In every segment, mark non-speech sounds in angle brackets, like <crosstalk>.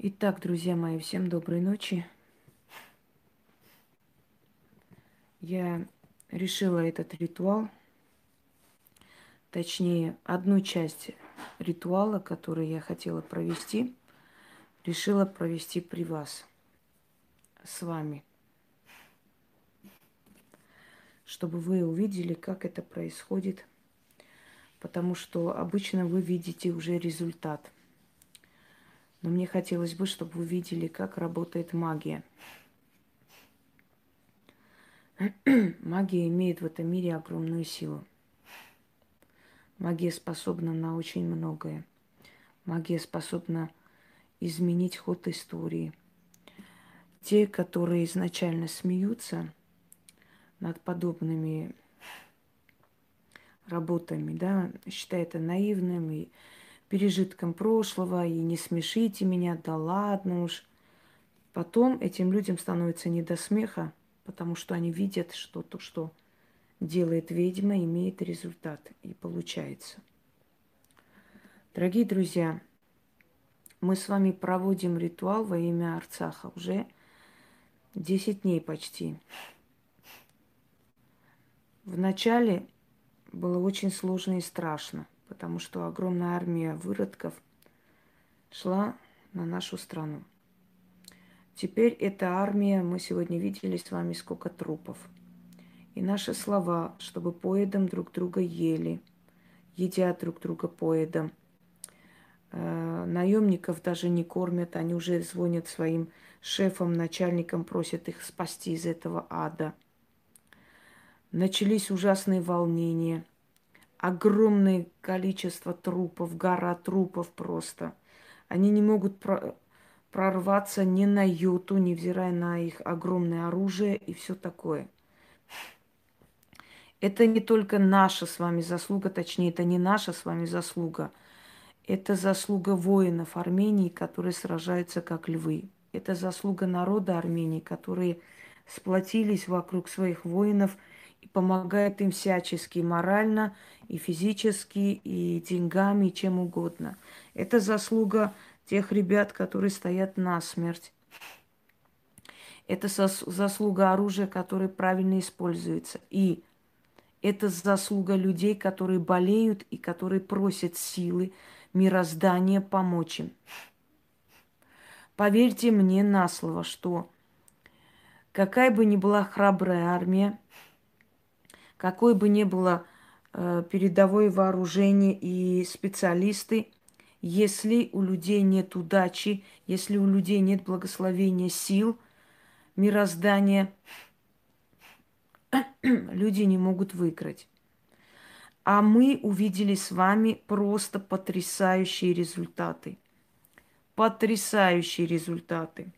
Итак, друзья мои, всем доброй ночи. Я решила этот ритуал, точнее, одну часть ритуала, который я хотела провести, решила провести при вас, с вами, чтобы вы увидели, как это происходит, потому что обычно вы видите уже результат – но мне хотелось бы, чтобы вы видели, как работает магия. <clears throat> Магия имеет в этом мире огромную силу. Магия способна на очень многое. Магия способна изменить ход истории. Те, которые изначально смеются над подобными работами, да, считают это наивным пережитком прошлого, и не смешите меня, да ладно уж. Потом этим людям становится не до смеха, потому что они видят, что то, что делает ведьма, имеет результат и получается. Дорогие друзья, мы с вами проводим ритуал во имя Арцаха уже 10 дней почти. Вначале было очень сложно и страшно – потому что огромная армия выродков шла на нашу страну. Теперь эта армия, мы сегодня видели с вами сколько трупов. И наши слова, чтобы поедом друг друга ели, едят друг друга поедом. Э, наемников даже не кормят, они уже звонят своим шефам, начальникам, просят их спасти из этого ада. Начались ужасные волнения – огромное количество трупов, гора трупов просто. Они не могут прорваться ни на йоту, невзирая на их огромное оружие и все такое. Это не только наша с вами заслуга, точнее, это не наша с вами заслуга. Это заслуга воинов Армении, которые сражаются как львы. Это заслуга народа Армении, которые сплотились вокруг своих воинов – и помогает им всячески, морально, и физически, и деньгами, и чем угодно. Это заслуга тех ребят, которые стоят на смерть. Это заслуга оружия, которое правильно используется. И это заслуга людей, которые болеют и которые просят силы, мироздания помочь им. Поверьте мне на слово, что какая бы ни была храбрая армия, какой бы ни было э, передовое вооружение и специалисты, если у людей нет удачи, если у людей нет благословения сил, мироздания, <clears throat> люди не могут выиграть. А мы увидели с вами просто потрясающие результаты. Потрясающие результаты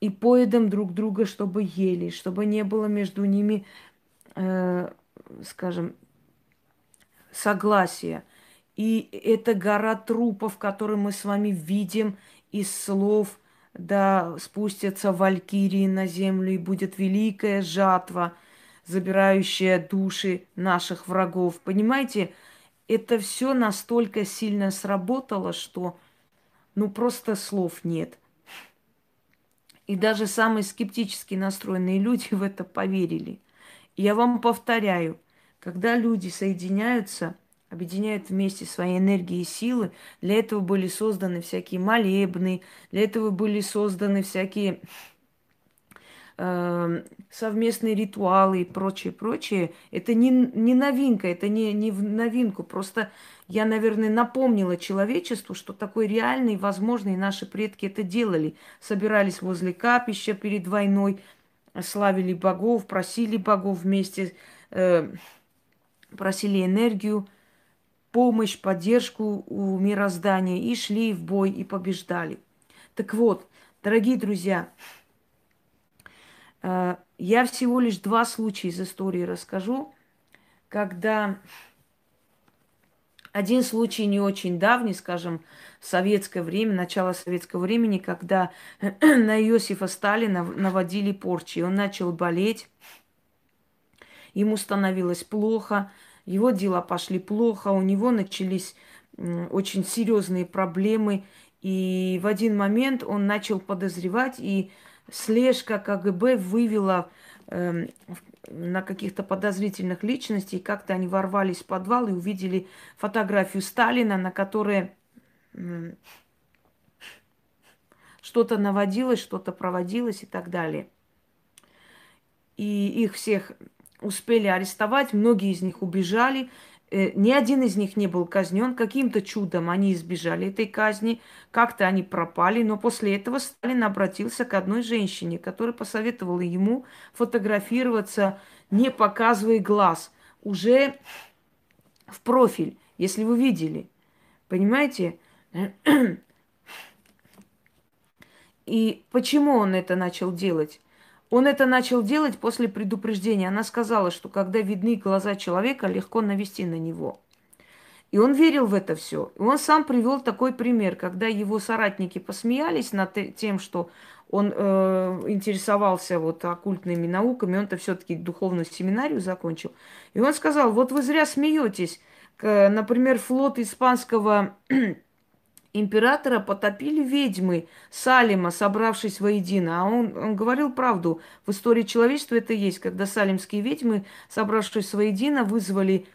и поедом друг друга, чтобы ели, чтобы не было между ними, э, скажем, согласия. И эта гора трупов, которую мы с вами видим из слов, да, спустятся валькирии на землю, и будет великая жатва, забирающая души наших врагов. Понимаете, это все настолько сильно сработало, что ну просто слов нет – и даже самые скептически настроенные люди <laughs> в это поверили. Я вам повторяю, когда люди соединяются, объединяют вместе свои энергии и силы, для этого были созданы всякие молебны, для этого были созданы всякие э, совместные ритуалы и прочее, прочее. Это не, не новинка, это не, не в новинку. Просто я, наверное, напомнила человечеству, что такой реальный, возможный, наши предки это делали. Собирались возле капища перед войной, славили богов, просили богов вместе, э, просили энергию, помощь, поддержку у мироздания и шли в бой и побеждали. Так вот, дорогие друзья, э, я всего лишь два случая из истории расскажу, когда один случай не очень давний, скажем, в советское время, начало советского времени, когда <clears throat> на Иосифа Сталина наводили порчи. Он начал болеть, ему становилось плохо, его дела пошли плохо, у него начались очень серьезные проблемы. И в один момент он начал подозревать, и слежка КГБ вывела э, на каких-то подозрительных личностей. Как-то они ворвались в подвал и увидели фотографию Сталина, на которой что-то наводилось, что-то проводилось и так далее. И их всех успели арестовать, многие из них убежали. Э, ни один из них не был казнен. Каким-то чудом они избежали этой казни. Как-то они пропали. Но после этого Сталин обратился к одной женщине, которая посоветовала ему фотографироваться, не показывая глаз. Уже в профиль, если вы видели. Понимаете? И почему он это начал делать? Он это начал делать после предупреждения. Она сказала, что когда видны глаза человека, легко навести на него. И он верил в это все. И он сам привел такой пример, когда его соратники посмеялись над тем, что он э, интересовался вот оккультными науками, он-то все-таки духовную семинарию закончил. И он сказал, вот вы зря смеетесь. Например, флот испанского императора потопили ведьмы Салима, собравшись воедино. А он, он говорил правду. В истории человечества это есть, когда салимские ведьмы, собравшись воедино, вызвали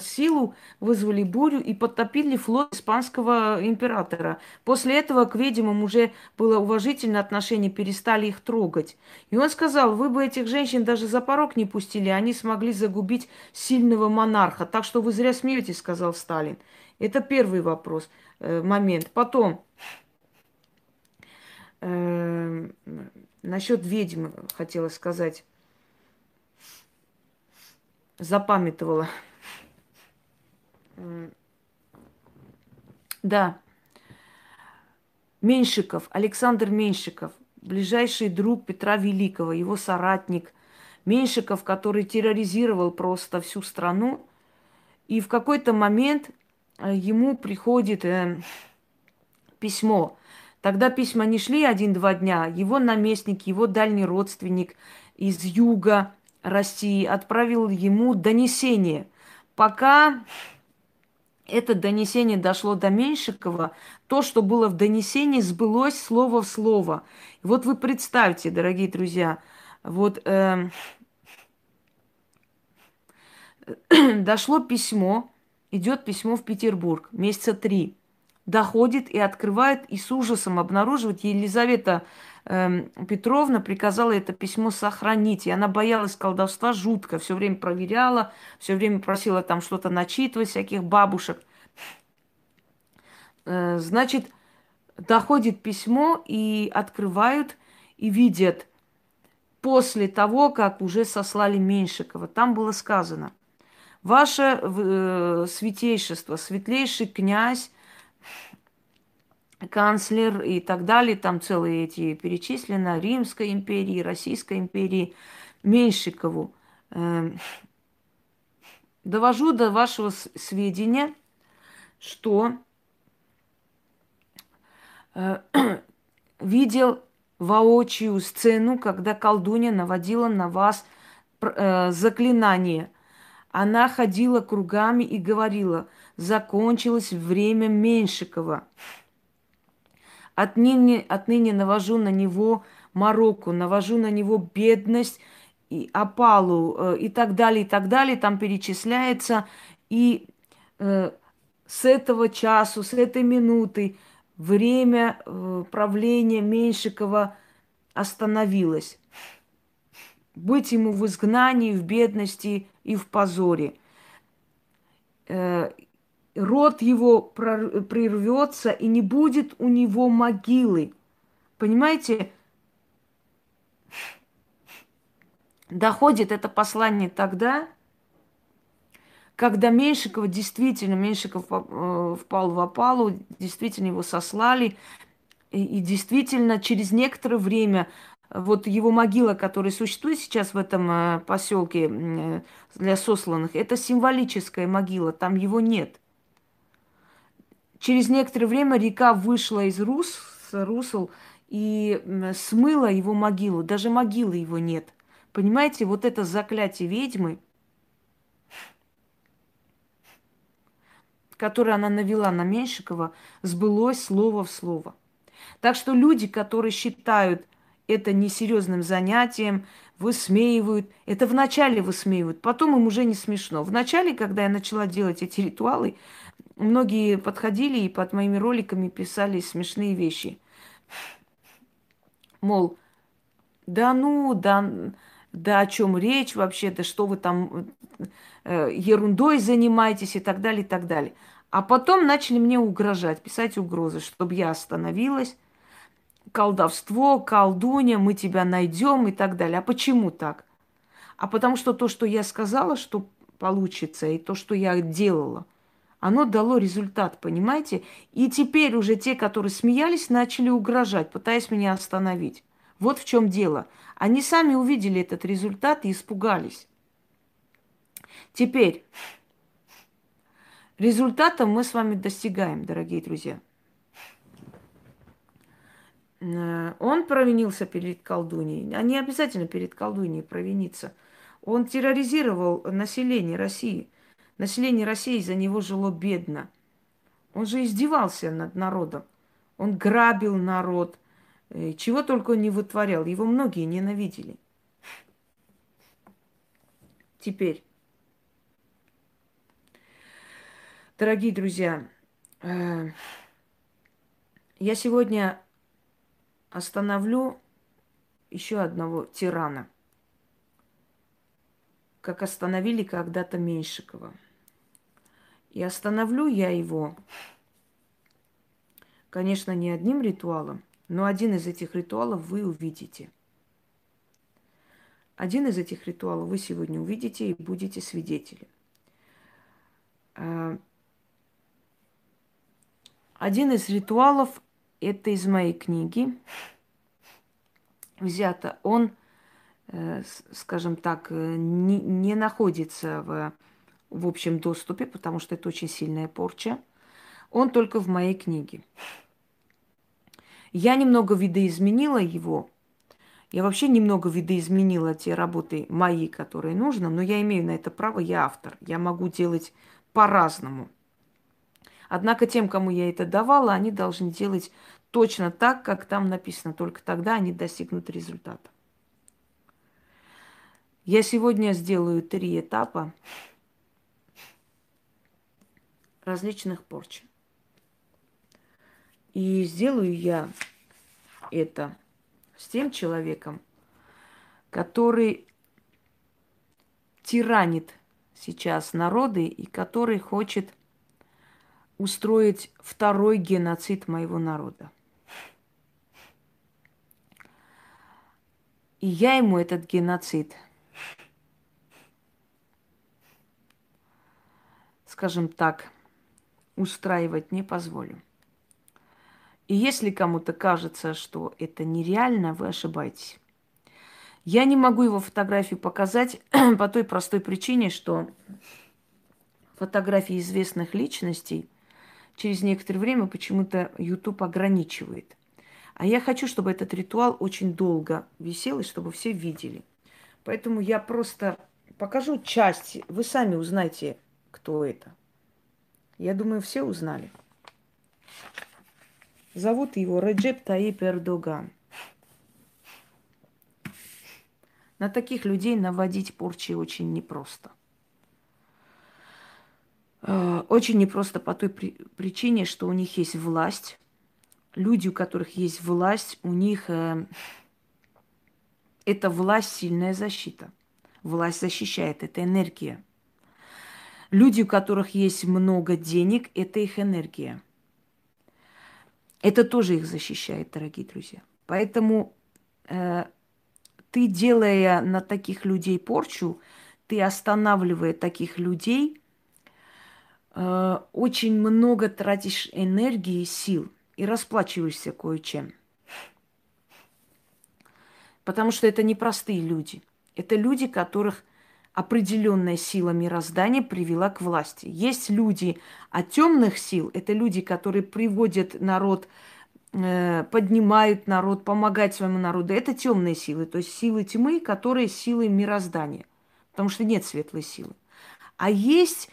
силу, вызвали бурю и подтопили флот испанского императора. После этого к ведьмам уже было уважительное отношение, перестали их трогать. И он сказал, вы бы этих женщин даже за порог не пустили, они смогли загубить сильного монарха. Так что вы зря смеетесь, сказал Сталин. Это первый вопрос, э, момент. Потом, э, насчет ведьм хотела сказать. Запамятовала. Да. Меньшиков, Александр Меньшиков, ближайший друг Петра Великого, его соратник. Меньшиков, который терроризировал просто всю страну. И в какой-то момент Э, ему приходит э, письмо. Тогда письма не шли один-два дня. Его наместник, его дальний родственник из юга России отправил ему донесение. Пока это донесение дошло до Меньшикова, то, что было в донесении, сбылось слово в слово. Вот вы представьте, дорогие друзья, вот э, <clears throat> дошло письмо, идет письмо в Петербург, месяца три. Доходит и открывает, и с ужасом обнаруживает. Елизавета Петровна приказала это письмо сохранить. И она боялась колдовства жутко. Все время проверяла, все время просила там что-то начитывать, всяких бабушек. Э, значит, доходит письмо и открывают, и видят после того, как уже сослали Меньшикова. Там было сказано – Ваше э, святейшество, светлейший князь, канцлер и так далее, там целые эти перечислены, Римской империи, Российской империи, Меньшикову. Э, довожу до вашего сведения, что э, <clears throat> видел воочию сцену, когда колдунья наводила на вас э, заклинание – она ходила кругами и говорила, закончилось время Меньшикова. Отныне, отныне навожу на него мороку, навожу на него бедность и опалу э, и так далее, и так далее. Там перечисляется. И э, с этого часу, с этой минуты время э, правления Меньшикова остановилось быть ему в изгнании, в бедности и в позоре. Э, род его прервется, и не будет у него могилы. Понимаете? Доходит это послание тогда, когда Меньшикова действительно, Меньшиков э, впал в опалу, действительно его сослали, и, и действительно через некоторое время вот его могила, которая существует сейчас в этом э, поселке э, для сосланных, это символическая могила, там его нет. Через некоторое время река вышла из рус, русел и смыла его могилу. Даже могилы его нет. Понимаете, вот это заклятие ведьмы, которое она навела на Меньшикова, сбылось слово в слово. Так что люди, которые считают это несерьезным занятием, высмеивают, это вначале высмеивают, потом им уже не смешно. Вначале, когда я начала делать эти ритуалы, многие подходили и под моими роликами писали смешные вещи. Мол, да ну, да, да о чем речь вообще, да что вы там э, ерундой занимаетесь и так далее, и так далее. А потом начали мне угрожать, писать угрозы, чтобы я остановилась. Колдовство, колдунья, мы тебя найдем и так далее. А почему так? А потому что то, что я сказала, что получится, и то, что я делала, оно дало результат, понимаете? И теперь уже те, которые смеялись, начали угрожать, пытаясь меня остановить. Вот в чем дело. Они сами увидели этот результат и испугались. Теперь результата мы с вами достигаем, дорогие друзья. Э, он провинился перед колдуньей. А не обязательно перед колдуньей провиниться. Он терроризировал население России. Население России за него жило бедно. Он же издевался над народом. Он грабил народ – Э, чего только он не вытворял. Его многие ненавидели. Теперь, дорогие друзья, э, я сегодня остановлю еще одного тирана, как остановили когда-то Меньшикова. И остановлю я его, конечно, не одним ритуалом, но один из этих ритуалов вы увидите. Один из этих ритуалов вы сегодня увидите и будете свидетелем. А, один из ритуалов, это из моей книги, взято. Он, э, скажем так, э, не, не находится в, в общем доступе, потому что это очень сильная порча. Он только в моей книге. Я немного видоизменила его. Я вообще немного видоизменила те работы мои, которые нужно, но я имею на это право, я автор. Я могу делать по-разному. Однако тем, кому я это давала, они должны делать точно так, как там написано. Только тогда они достигнут результата. Я сегодня сделаю три этапа различных порч. И сделаю я это с тем человеком, который тиранит сейчас народы и который хочет устроить второй геноцид моего народа. И я ему этот геноцид, скажем так, устраивать не позволю. И если кому-то кажется, что это нереально, вы ошибаетесь. Я не могу его фотографию показать <clears throat> по той простой причине, что фотографии известных личностей через некоторое время почему-то YouTube ограничивает. А я хочу, чтобы этот ритуал очень долго висел и чтобы все видели. Поэтому я просто покажу часть. Вы сами узнаете, кто это. Я думаю, все узнали. Зовут его Реджеп Таип Эрдоган. На таких людей наводить порчи очень непросто. Э, очень непросто по той причине, что у них есть власть. Люди, у которых есть власть, у них э, эта власть сильная защита. Власть защищает, это энергия. Люди, у которых есть много денег, это их энергия. Это тоже их защищает, дорогие друзья. Поэтому э, ты, делая на таких людей порчу, ты останавливая таких людей, э, очень много тратишь энергии и сил и расплачиваешься кое-чем. Потому что это непростые люди. Это люди, которых определенная сила мироздания привела к власти. Есть люди от темных сил, это люди, которые приводят народ, э, поднимают народ, помогают своему народу. Это темные силы, то есть силы тьмы, которые силы мироздания, потому что нет светлой силы. А есть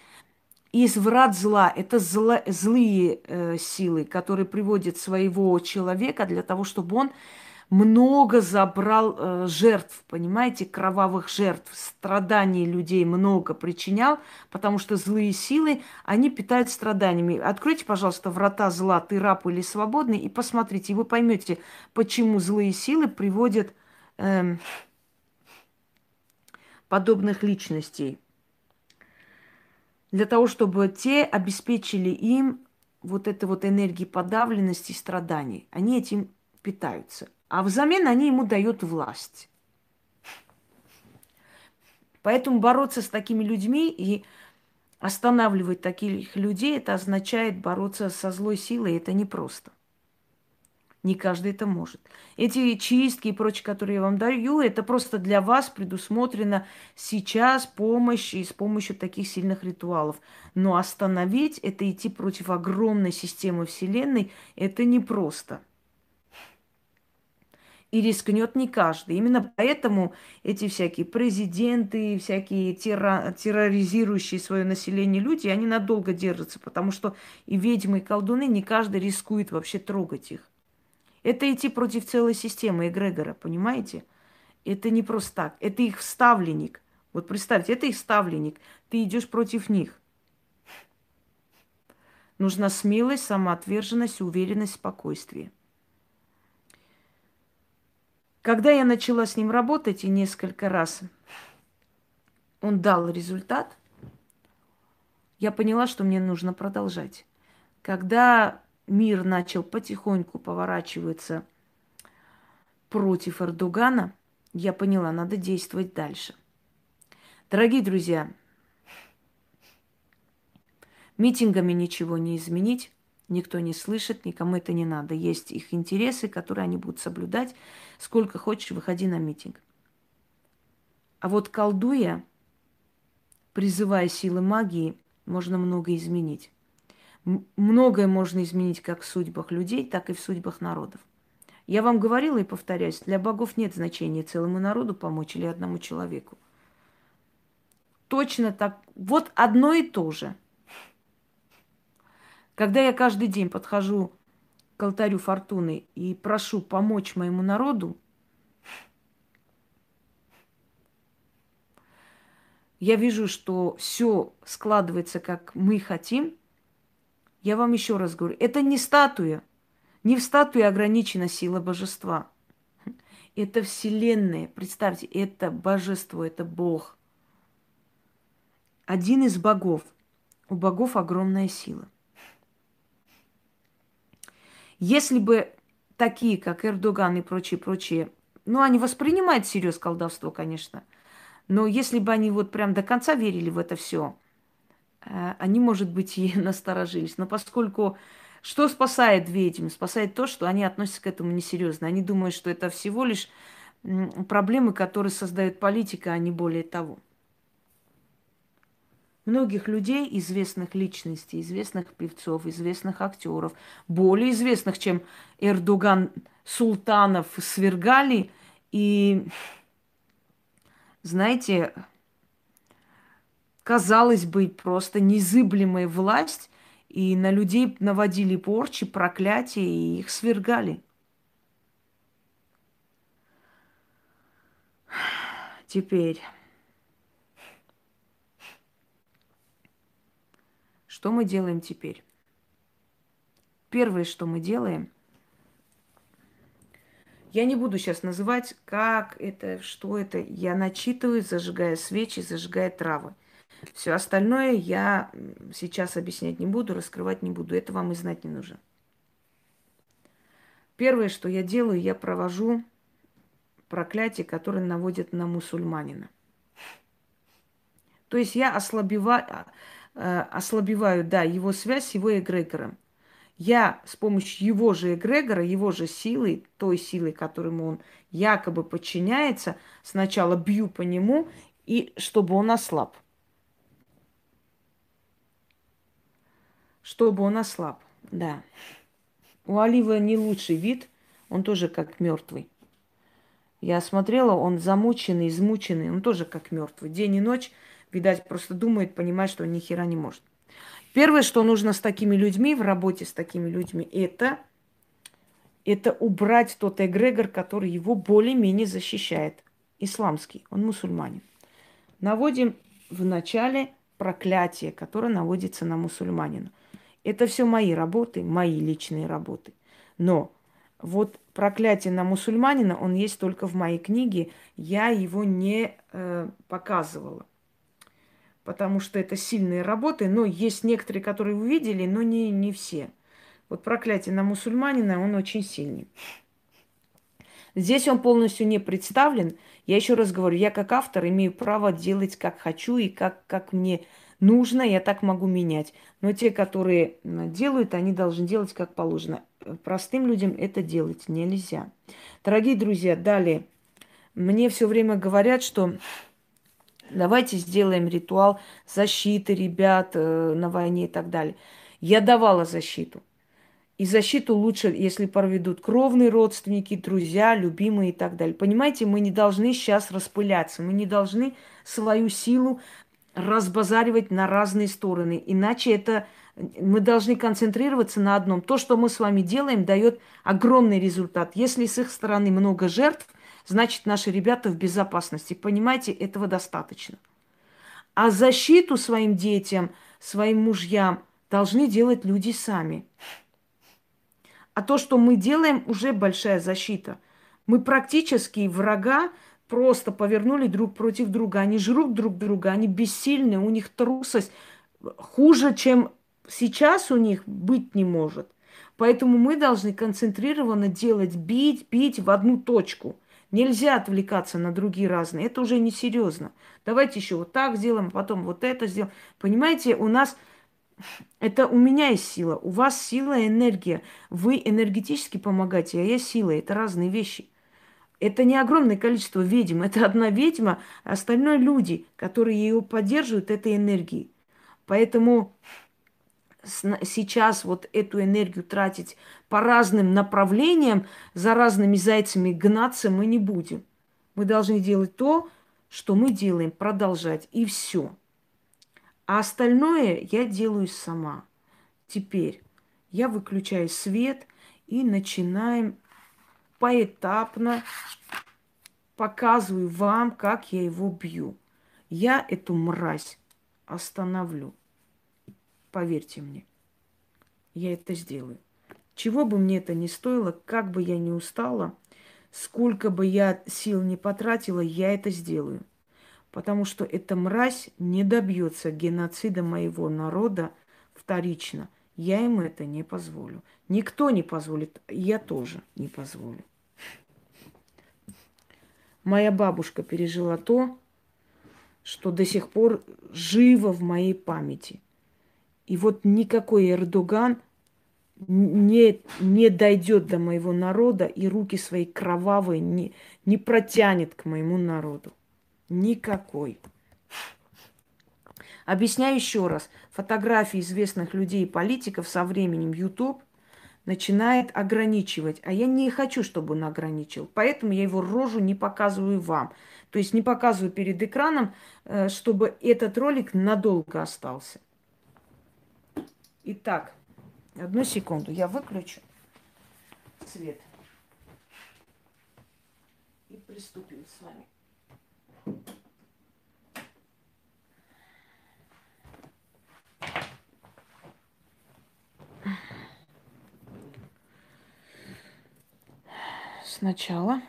из врат зла. Это зло, злые э, силы, которые приводят своего человека для того, чтобы он много забрал э, жертв, понимаете, кровавых жертв, страданий людей много причинял, потому что злые силы, они питают страданиями. Откройте, пожалуйста, врата зла, ты раб или свободный, и посмотрите, и вы поймете, почему злые силы приводят э, подобных личностей. Для того, чтобы те обеспечили им вот этой вот энергии подавленности и страданий. Они этим питаются а взамен они ему дают власть. Поэтому бороться с такими людьми и останавливать таких людей, это означает бороться со злой силой, это непросто. Не каждый это может. Эти чистки и прочее, которые я вам даю, это просто для вас предусмотрено сейчас помощь и с помощью таких сильных ритуалов. Но остановить это идти против огромной системы Вселенной, это непросто и рискнет не каждый. Именно поэтому эти всякие президенты, всякие терро- терроризирующие свое население люди, они надолго держатся, потому что и ведьмы, и колдуны, не каждый рискует вообще трогать их. Это идти против целой системы эгрегора, понимаете? Это не просто так. Это их вставленник. Вот представьте, это их вставленник. Ты идешь против них. Нужна смелость, самоотверженность, уверенность, спокойствие. Когда я начала с ним работать и несколько раз он дал результат, я поняла, что мне нужно продолжать. Когда мир начал потихоньку поворачиваться против Эрдогана, я поняла, надо действовать дальше. Дорогие друзья, митингами ничего не изменить никто не слышит, никому это не надо. Есть их интересы, которые они будут соблюдать. Сколько хочешь, выходи на митинг. А вот колдуя, призывая силы магии, можно много изменить. Многое можно изменить как в судьбах людей, так и в судьбах народов. Я вам говорила и повторяюсь, для богов нет значения целому народу помочь или одному человеку. Точно так. Вот одно и то же – когда я каждый день подхожу к алтарю фортуны и прошу помочь моему народу, я вижу, что все складывается, как мы хотим, я вам еще раз говорю, это не статуя. Не в статуе ограничена сила божества. Это Вселенная. Представьте, это божество, это Бог. Один из богов. У богов огромная сила. Если бы такие, как Эрдоган и прочие, прочие, ну, они воспринимают всерьез колдовство, конечно, но если бы они вот прям до конца верили в это все, э, они, может быть, и <laughs> насторожились. Но поскольку что спасает ведьм? Спасает то, что они относятся к этому несерьезно. Они думают, что это всего лишь проблемы, которые создает политика, а не более того многих людей, известных личностей, известных певцов, известных актеров, более известных, чем Эрдоган, султанов свергали. И, знаете, казалось бы, просто незыблемая власть, и на людей наводили порчи, проклятия, и их свергали. Теперь Что мы делаем теперь? Первое, что мы делаем, я не буду сейчас называть, как это, что это. Я начитываю, зажигая свечи, зажигая травы. Все остальное я сейчас объяснять не буду, раскрывать не буду. Это вам и знать не нужно. Первое, что я делаю, я провожу проклятие, которое наводит на мусульманина. То есть я ослабеваю, ослабеваю, да, его связь с его эгрегором. Я с помощью его же эгрегора, его же силы, той силы, которому он якобы подчиняется, сначала бью по нему, и чтобы он ослаб. Чтобы он ослаб, да. У олива не лучший вид, он тоже как мертвый. Я смотрела, он замученный, измученный, он тоже как мертвый. День и ночь Видать, просто думает, понимает, что он ни хера не может. Первое, что нужно с такими людьми, в работе с такими людьми, это, это убрать тот эгрегор, который его более-менее защищает. Исламский, он мусульманин. Наводим в начале проклятие, которое наводится на мусульманина. Это все мои работы, мои личные работы. Но вот проклятие на мусульманина, он есть только в моей книге. Я его не э, показывала. Потому что это сильные работы. Но есть некоторые, которые вы видели, но не, не все. Вот проклятие на мусульманина, он очень сильный. Здесь он полностью не представлен. Я еще раз говорю, я как автор имею право делать как хочу и как, как мне нужно, я так могу менять. Но те, которые делают, они должны делать как положено. Простым людям это делать нельзя. Дорогие друзья, далее. Мне все время говорят, что давайте сделаем ритуал защиты ребят э, на войне и так далее. Я давала защиту. И защиту лучше, если проведут кровные родственники, друзья, любимые и так далее. Понимаете, мы не должны сейчас распыляться, мы не должны свою силу разбазаривать на разные стороны. Иначе это мы должны концентрироваться на одном. То, что мы с вами делаем, дает огромный результат. Если с их стороны много жертв, значит наши ребята в безопасности. Понимаете, этого достаточно. А защиту своим детям, своим мужьям должны делать люди сами. А то, что мы делаем, уже большая защита. Мы практически врага просто повернули друг против друга. Они жрут друг друга, они бессильны, у них трусость хуже, чем сейчас у них быть не может. Поэтому мы должны концентрированно делать, бить, бить в одну точку. Нельзя отвлекаться на другие разные. Это уже несерьезно. Давайте еще вот так сделаем, потом вот это сделаем. Понимаете, у нас это у меня есть сила, у вас сила и энергия. Вы энергетически помогаете, а я сила. Это разные вещи. Это не огромное количество ведьм, это одна ведьма, а остальное люди, которые ее поддерживают этой энергией. Поэтому сейчас вот эту энергию тратить по разным направлениям, за разными зайцами гнаться мы не будем. Мы должны делать то, что мы делаем, продолжать, и все. А остальное я делаю сама. Теперь я выключаю свет и начинаем поэтапно показываю вам, как я его бью. Я эту мразь остановлю. Поверьте мне, я это сделаю. Чего бы мне это ни стоило, как бы я ни устала, сколько бы я сил не потратила, я это сделаю. Потому что эта мразь не добьется геноцида моего народа вторично. Я ему это не позволю. Никто не позволит, я тоже не позволю. Моя бабушка пережила то, что до сих пор живо в моей памяти. И вот никакой Эрдоган не, не дойдет до моего народа и руки свои кровавые не, не протянет к моему народу. Никакой. Объясняю еще раз. Фотографии известных людей и политиков со временем YouTube – начинает ограничивать. А я не хочу, чтобы он ограничил. Поэтому я его рожу не показываю вам. То есть не показываю перед экраном, э, чтобы этот ролик надолго остался. Итак, одну секунду, я выключу свет. И приступим с вами. Сначала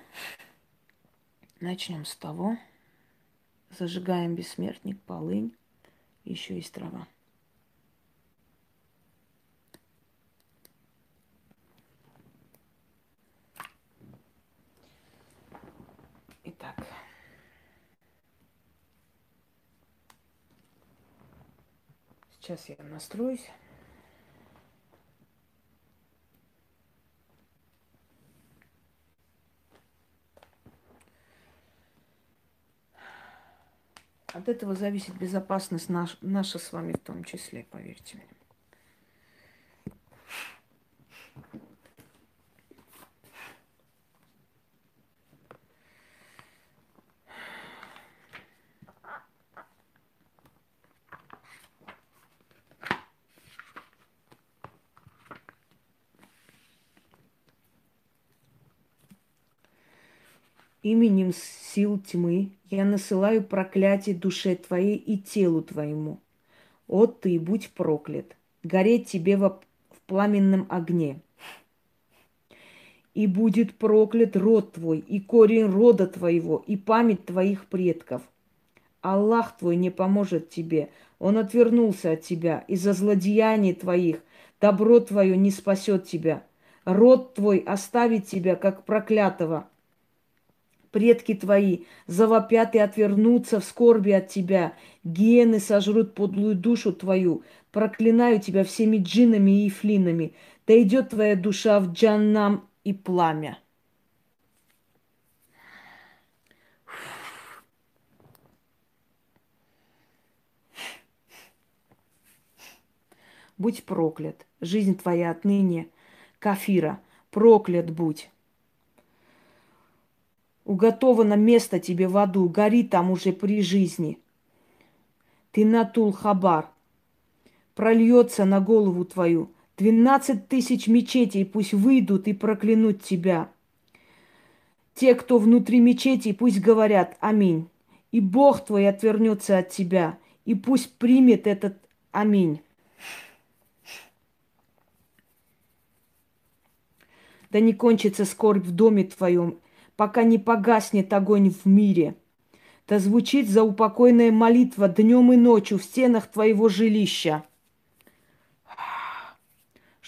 начнем с того, зажигаем бессмертник, полынь, еще есть трава. Итак. Сейчас я настроюсь. От этого зависит безопасность наш, наша с вами в том числе, поверьте мне. Именем сил тьмы я насылаю проклятие душе твоей и телу твоему. О ты, будь проклят, гореть тебе в пламенном огне. И будет проклят род твой, и корень рода твоего, и память твоих предков. Аллах твой не поможет тебе, он отвернулся от тебя из-за злодеяний твоих, добро твое не спасет тебя. Род твой оставит тебя, как проклятого. Предки твои завопят и отвернутся в скорби от тебя. Гены сожрут подлую душу твою. Проклинаю тебя всеми джинами и флинами. Да идет твоя душа в джаннам и пламя. Будь проклят, жизнь твоя отныне, кафира, проклят будь. Уготовано место тебе в аду, гори там уже при жизни. Ты натул хабар, прольется на голову твою – Двенадцать тысяч мечетей пусть выйдут и проклянут тебя. Те, кто внутри мечети, пусть говорят «Аминь». И Бог твой отвернется от тебя, и пусть примет этот «Аминь». Да не кончится скорбь в доме твоем, пока не погаснет огонь в мире. Да звучит заупокойная молитва днем и ночью в стенах твоего жилища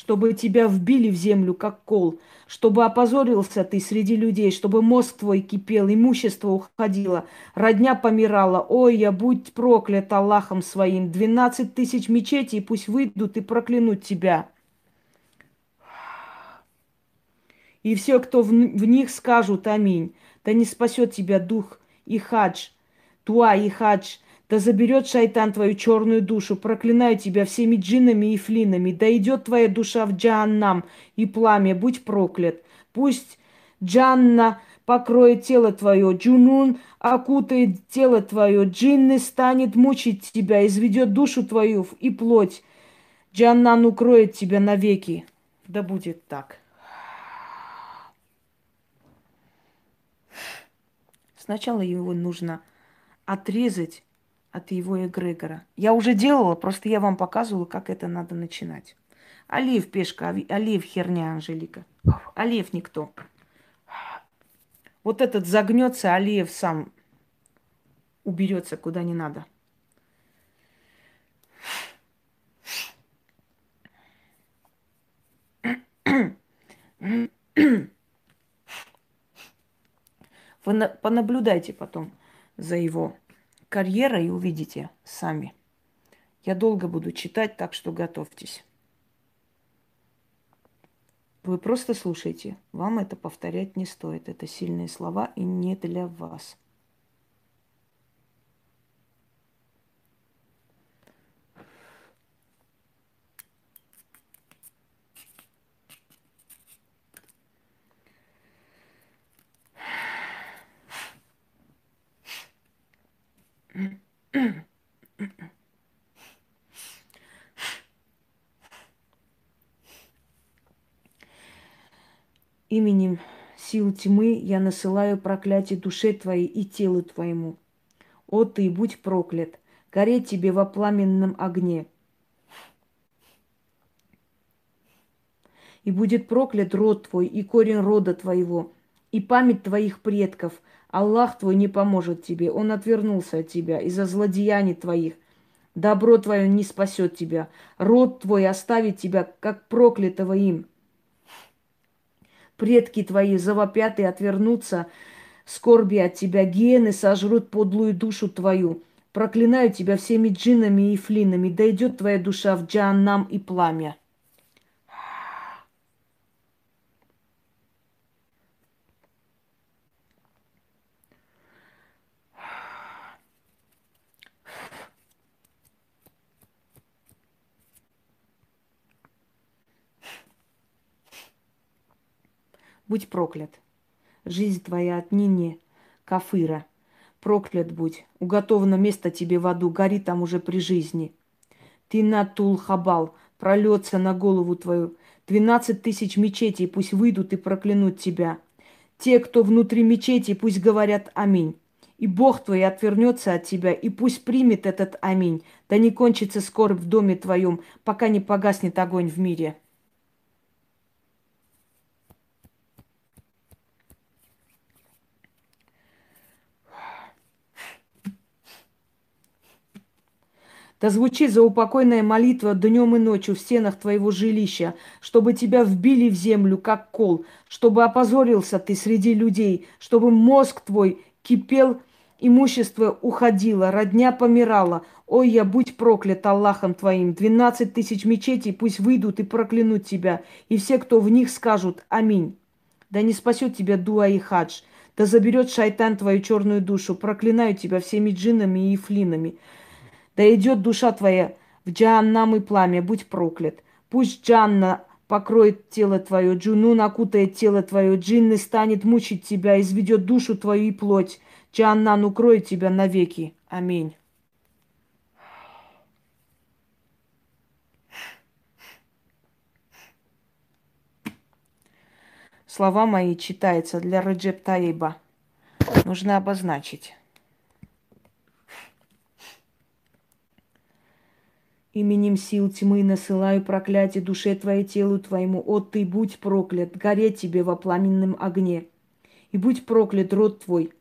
чтобы тебя вбили в землю, как кол, чтобы опозорился ты среди людей, чтобы мозг твой кипел, имущество уходило, родня помирала. Ой, я будь проклят Аллахом своим. Двенадцать тысяч мечетей пусть выйдут и проклянут тебя. И все, кто в, в них скажут аминь, да не спасет тебя дух и хадж, туа и хадж, да заберет шайтан твою черную душу, проклинаю тебя всеми джинами и флинами. Да идет твоя душа в джаннам и пламя, будь проклят. Пусть Джанна покроет тело твое, Джунун окутает тело твое, Джинны станет мучить тебя, изведет душу твою и плоть. Джаннан укроет тебя навеки. Да будет так. Сначала его нужно отрезать от его эгрегора. Я уже делала, просто я вам показывала, как это надо начинать. Алиев пешка, Алиев херня, Анжелика. Алиев никто. Вот этот загнется, Алиев сам уберется куда не надо. <clears throat> Вы понаблюдайте потом за его карьера и увидите сами. Я долго буду читать, так что готовьтесь. Вы просто слушайте. Вам это повторять не стоит. Это сильные слова и не для вас. Именем сил тьмы я насылаю проклятие душе твоей и телу твоему. О ты, будь проклят, гореть тебе во пламенном огне. И будет проклят род твой и корень рода твоего, и память твоих предков. Аллах твой не поможет тебе, он отвернулся от тебя из-за злодеяний твоих. Добро твое не спасет тебя, род твой оставит тебя, как проклятого им предки твои завопят и отвернутся, скорби от тебя, гены сожрут подлую душу твою. Проклинаю тебя всеми джинами и флинами, дойдет твоя душа в джаннам и пламя. Будь проклят. Жизнь твоя отныне кафыра. Проклят будь, уготовано место тебе в аду, гори там уже при жизни. Ты натул хабал, прольется на голову твою. Двенадцать тысяч мечетей пусть выйдут и проклянут тебя. Те, кто внутри мечети, пусть говорят аминь. И Бог твой отвернется от тебя, и пусть примет этот аминь. Да не кончится скорбь в доме твоем, пока не погаснет огонь в мире. Да звучит заупокойная молитва днем и ночью в стенах твоего жилища, чтобы тебя вбили в землю, как кол, чтобы опозорился ты среди людей, чтобы мозг твой кипел, имущество уходило, родня помирала. Ой, я будь проклят Аллахом твоим. Двенадцать тысяч мечетей пусть выйдут и проклянут тебя, и все, кто в них скажут Аминь. Да не спасет тебя дуа и хадж, да заберет шайтан твою черную душу. Проклинаю тебя всеми джиннами и флинами. Да идет душа твоя в джаннам и пламя, будь проклят. Пусть Джанна покроет тело твое, Джунун окутает тело твое, джинны станет мучить тебя, изведет душу твою и плоть. Джаннан укроет тебя навеки. Аминь. Слова мои читаются для Раджеп Таиба. Нужно обозначить. Именем сил тьмы насылаю проклятие душе твоей, телу твоему. О, ты будь проклят, гореть тебе во пламенном огне. И будь проклят род твой,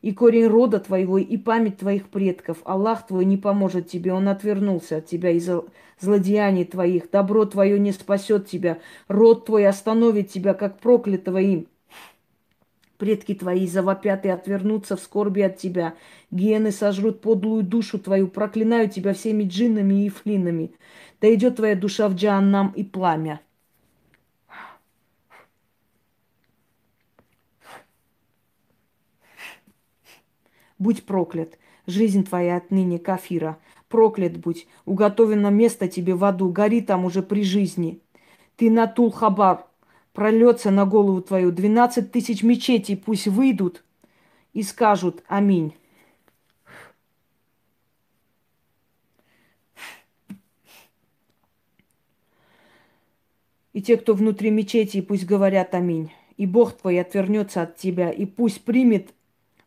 и корень рода твоего, и память твоих предков. Аллах твой не поможет тебе, он отвернулся от тебя из-за злодеяний твоих. Добро твое не спасет тебя, род твой остановит тебя, как проклятого им. Предки твои завопят и отвернутся в скорби от тебя. Гиены сожрут подлую душу твою, проклинаю тебя всеми джиннами и флинами. Да идет твоя душа в джаннам и пламя. Будь проклят, жизнь твоя отныне кафира. Проклят будь, уготовано место тебе в аду, гори там уже при жизни. Ты натул хабар, прольется на голову твою. Двенадцать тысяч мечетей пусть выйдут и скажут аминь. И те, кто внутри мечети, пусть говорят аминь. И Бог твой отвернется от тебя, и пусть примет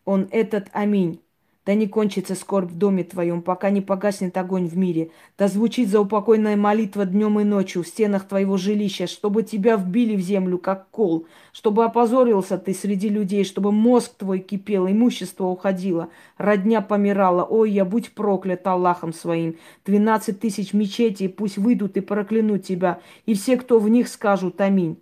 он этот аминь. Да не кончится скорбь в доме твоем, пока не погаснет огонь в мире. Да звучит заупокойная молитва днем и ночью в стенах твоего жилища, чтобы тебя вбили в землю, как кол, чтобы опозорился ты среди людей, чтобы мозг твой кипел, имущество уходило, родня помирала. Ой, я будь проклят Аллахом своим. Двенадцать тысяч мечетей пусть выйдут и проклянут тебя, и все, кто в них скажут аминь.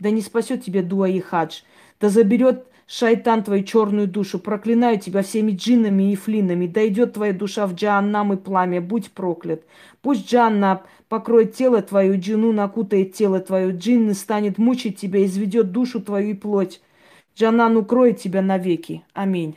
Да не спасет тебе дуа и хадж, да заберет шайтан, твою черную душу, проклинаю тебя всеми джиннами и флинами, дойдет твоя душа в джаннам и пламя, будь проклят. Пусть джанна покроет тело твое, джину накутает тело твое, джинны станет мучить тебя, изведет душу твою и плоть. Джанан укроет тебя навеки. Аминь.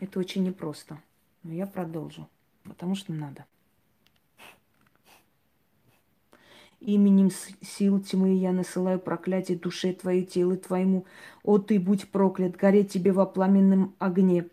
Это очень непросто. Но я продолжу, потому что надо. Именем сил тьмы я насылаю проклятие душе твоей, телу твоему. О, ты будь проклят, гореть тебе во пламенном огне.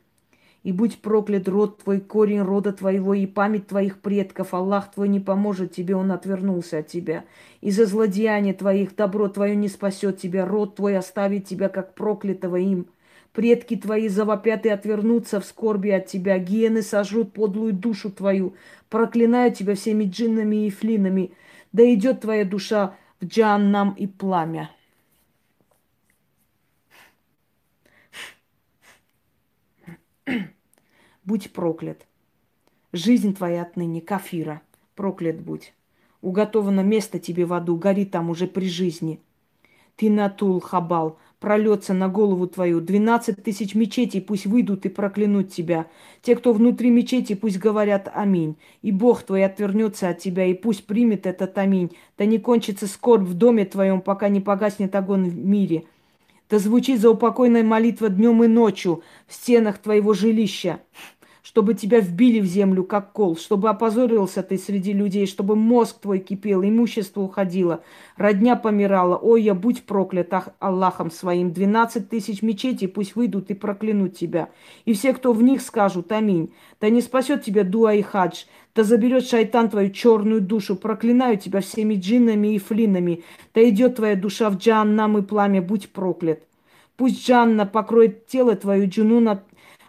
И будь проклят род твой, корень рода твоего и память твоих предков. Аллах твой не поможет тебе, он отвернулся от тебя. Из-за злодеяния твоих добро твое не спасет тебя, род твой оставит тебя, как проклятого им. Предки твои завопят и отвернутся в скорби от тебя. Гиены сожрут подлую душу твою. Проклинаю тебя всеми джиннами и флинами. Да идет твоя душа в джаннам и пламя. Будь проклят. Жизнь твоя отныне кафира. Проклят будь. Уготовано место тебе в аду, гори там уже при жизни. Ты натул хабал, прольется на голову твою. Двенадцать тысяч мечетей пусть выйдут и проклянут тебя. Те, кто внутри мечети, пусть говорят аминь. И Бог твой отвернется от тебя, и пусть примет этот аминь. Да не кончится скорбь в доме твоем, пока не погаснет огонь в мире. Да звучит за упокойная молитва днем и ночью в стенах твоего жилища чтобы тебя вбили в землю, как кол, чтобы опозорился ты среди людей, чтобы мозг твой кипел, имущество уходило, родня помирала. Ой, я будь проклят Аллахом своим. Двенадцать тысяч мечетей пусть выйдут и проклянут тебя. И все, кто в них скажут аминь. Да не спасет тебя дуа и хадж, да заберет шайтан твою черную душу. Проклинаю тебя всеми джиннами и флинами. Да идет твоя душа в джаннам и пламя, будь проклят. Пусть Джанна покроет тело твое, джунуна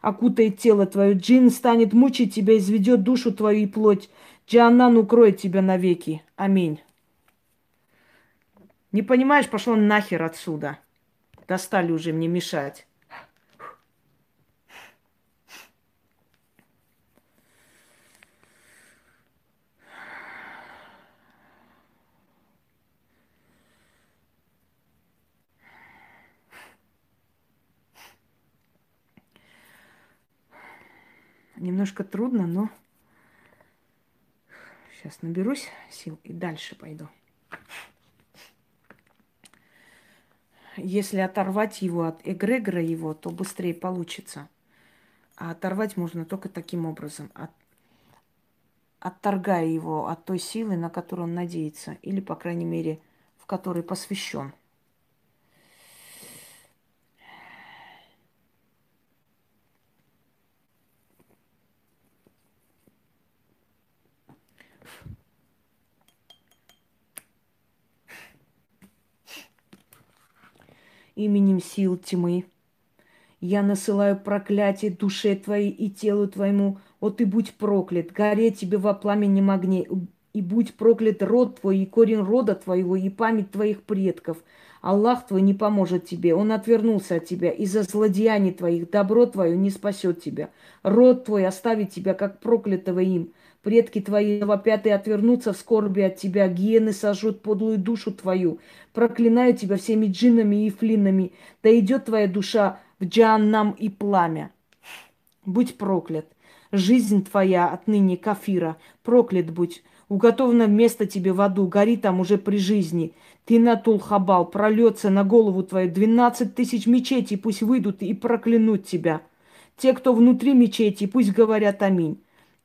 окутает тело твое, джин станет мучить тебя, изведет душу твою и плоть. Джаннан укроет тебя навеки. Аминь. Не понимаешь, пошло нахер отсюда. Достали уже мне мешать. Немножко трудно, но сейчас наберусь сил и дальше пойду. Если оторвать его от эгрегора его, то быстрее получится. А оторвать можно только таким образом, от, отторгая его от той силы, на которую он надеется, или, по крайней мере, в которой посвящен. Именем сил тьмы. Я насылаю проклятие душе твоей и телу твоему. О, ты будь проклят, гореть тебе во пламени огне, и будь проклят род твой, и корень рода твоего, и память твоих предков. Аллах твой не поможет тебе, он отвернулся от тебя. Из-за злодеяний твоих добро твое не спасет тебя. Род твой оставит тебя, как проклятого им. Предки твои вопят и отвернутся в скорби от тебя. Гиены сожжут подлую душу твою. Проклинаю тебя всеми джиннами и флинами. Да идет твоя душа в джаннам и пламя. Будь проклят. Жизнь твоя отныне кафира. Проклят будь. Уготовано место тебе в аду. Гори там уже при жизни. Ты на Тулхабал прольется на голову твою. Двенадцать тысяч мечетей пусть выйдут и проклянут тебя. Те, кто внутри мечети, пусть говорят аминь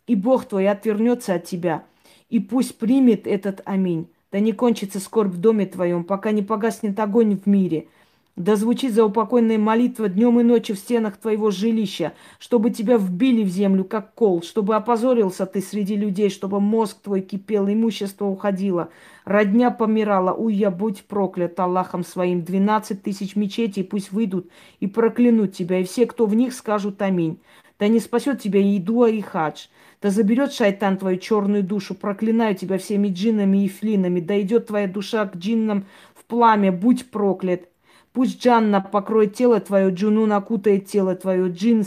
и Бог твой отвернется от тебя, и пусть примет этот аминь. Да не кончится скорбь в доме твоем, пока не погаснет огонь в мире. Да звучит заупокойная молитва днем и ночью в стенах твоего жилища, чтобы тебя вбили в землю, как кол, чтобы опозорился ты среди людей, чтобы мозг твой кипел, имущество уходило, родня помирала, уя, будь проклят Аллахом своим. Двенадцать тысяч мечетей пусть выйдут и проклянут тебя, и все, кто в них, скажут аминь. Да не спасет тебя и Дуа, и Хадж. Да заберет шайтан твою черную душу, проклинаю тебя всеми джиннами и флинами, да идет твоя душа к джиннам в пламя, будь проклят. Пусть Джанна покроет тело твое, Джунун окутает тело твое, джин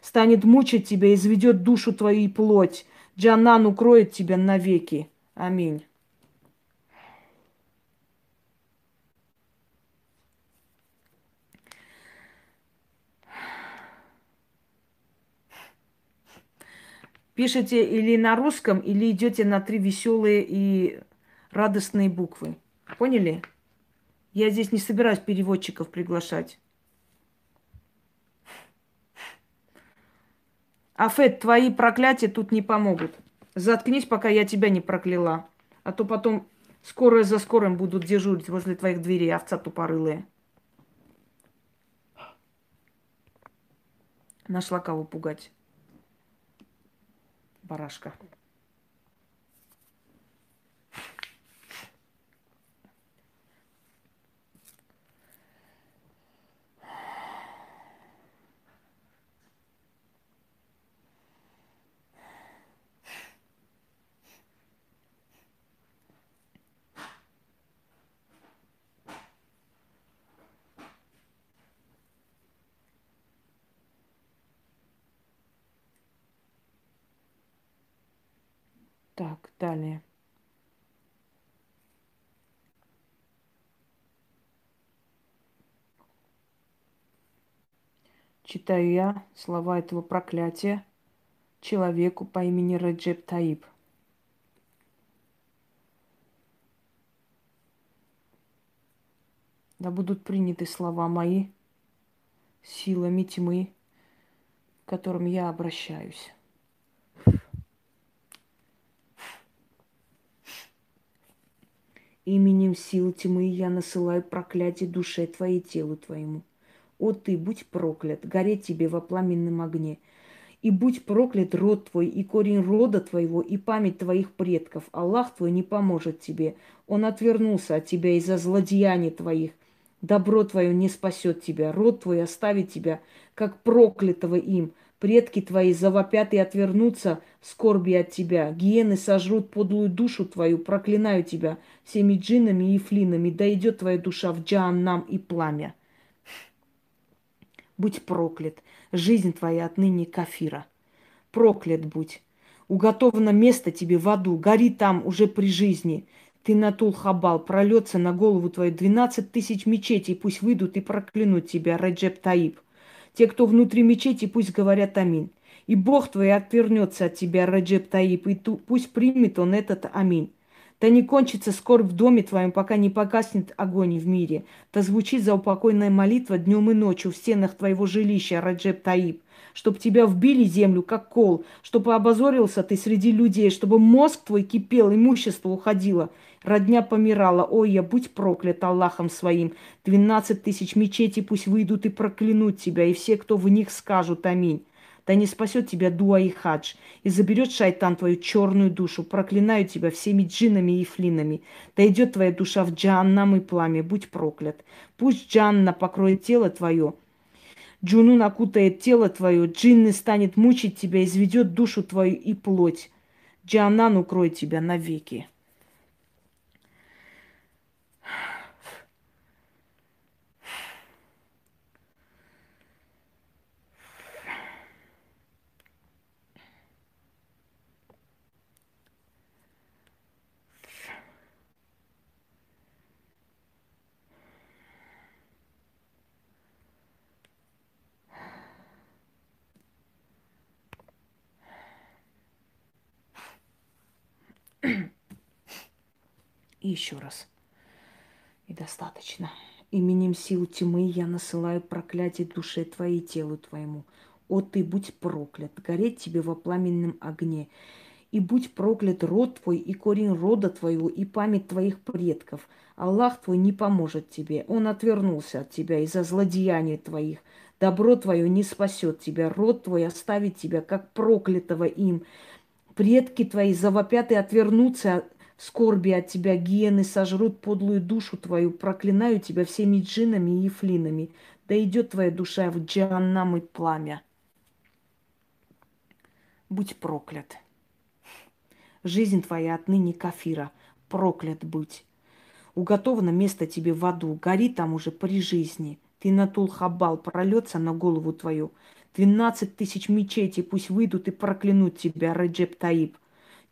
станет мучить тебя, изведет душу твою и плоть. Джаннан укроет тебя навеки. Аминь. Пишете или на русском, или идете на три веселые и радостные буквы. Поняли? Я здесь не собираюсь переводчиков приглашать. Афет, твои проклятия тут не помогут. Заткнись, пока я тебя не прокляла. А то потом скорое за скорым будут дежурить возле твоих дверей, овца тупорылые. Нашла кого пугать барашка. Так, далее. Читаю я слова этого проклятия человеку по имени Реджеп Таиб. Да будут приняты слова мои силами тьмы, которым я обращаюсь. Именем сил тьмы я насылаю проклятие душе твоей телу твоему. О ты, будь проклят, гореть тебе во пламенном огне. И будь проклят род твой, и корень рода твоего, и память твоих предков. Аллах твой не поможет тебе. Он отвернулся от тебя из-за злодеяний твоих. Добро твое не спасет тебя, род твой оставит тебя, как проклятого им. Предки твои завопят и отвернутся в скорби от тебя. Гиены сожрут подлую душу твою, проклинаю тебя всеми джиннами и флинами. Да идет твоя душа в джаннам и пламя. Будь проклят, жизнь твоя отныне кафира. Проклят будь. Уготовано место тебе в аду, гори там уже при жизни. Ты на Тул-Хабал, прольется на голову твою двенадцать тысяч мечетей, пусть выйдут и проклянут тебя, Раджеп Таиб. Те, кто внутри мечети, пусть говорят аминь. И Бог твой отвернется от тебя, Раджеп Таиб, и ту, пусть примет он этот аминь. Да не кончится скорбь в доме твоем, пока не погаснет огонь в мире. Да звучит заупокойная молитва днем и ночью в стенах твоего жилища, Раджеп Таиб. Чтоб тебя вбили землю, как кол, чтобы обозорился ты среди людей, чтобы мозг твой кипел, имущество уходило, родня помирала. Ой, я будь проклят Аллахом своим. Двенадцать тысяч мечетей пусть выйдут и проклянут тебя, и все, кто в них скажут аминь. Да не спасет тебя дуа и хадж, и заберет шайтан твою черную душу. Проклинаю тебя всеми джинами и флинами. Да идет твоя душа в джаннам и пламя, будь проклят. Пусть джанна покроет тело твое, Джунун окутает тело твое, джинны станет мучить тебя, изведет душу твою и плоть. Джаннан укроет тебя навеки. И еще раз. И достаточно. Именем сил тьмы я насылаю проклятие душе твоей и телу твоему. О, ты будь проклят, гореть тебе во пламенном огне. И будь проклят род твой, и корень рода твоего, и память твоих предков. Аллах твой не поможет тебе. Он отвернулся от тебя из-за злодеяний твоих. Добро твое не спасет тебя. Род твой оставит тебя, как проклятого им. Предки твои завопят и отвернутся скорби от тебя, гиены сожрут подлую душу твою, проклинаю тебя всеми джинами и флинами. Да идет твоя душа в джаннам и пламя. Будь проклят. Жизнь твоя отныне кафира, проклят будь. Уготовано место тебе в аду, гори там уже при жизни. Ты на Тулхабал прольется на голову твою. Двенадцать тысяч мечетей пусть выйдут и проклянут тебя, Раджеп Таиб.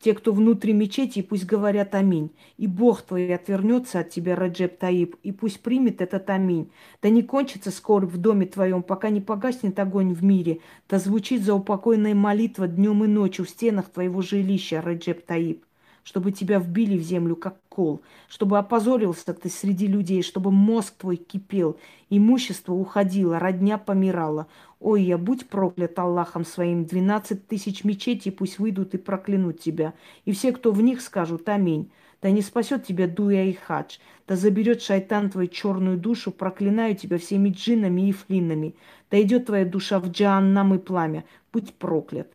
Те, кто внутри мечети, пусть говорят аминь. И Бог твой отвернется от тебя, Раджеп Таиб, и пусть примет этот аминь. Да не кончится скорбь в доме твоем, пока не погаснет огонь в мире. Да звучит заупокойная молитва днем и ночью в стенах твоего жилища, Раджеп Таиб чтобы тебя вбили в землю, как кол, чтобы опозорился ты среди людей, чтобы мозг твой кипел, имущество уходило, родня помирала. Ой, я будь проклят Аллахом своим, двенадцать тысяч мечетей пусть выйдут и проклянут тебя, и все, кто в них, скажут аминь. Да не спасет тебя Дуя и Хадж, да заберет шайтан твою черную душу, проклинаю тебя всеми джинами и флинами. Да идет твоя душа в джаннам и пламя, будь проклят.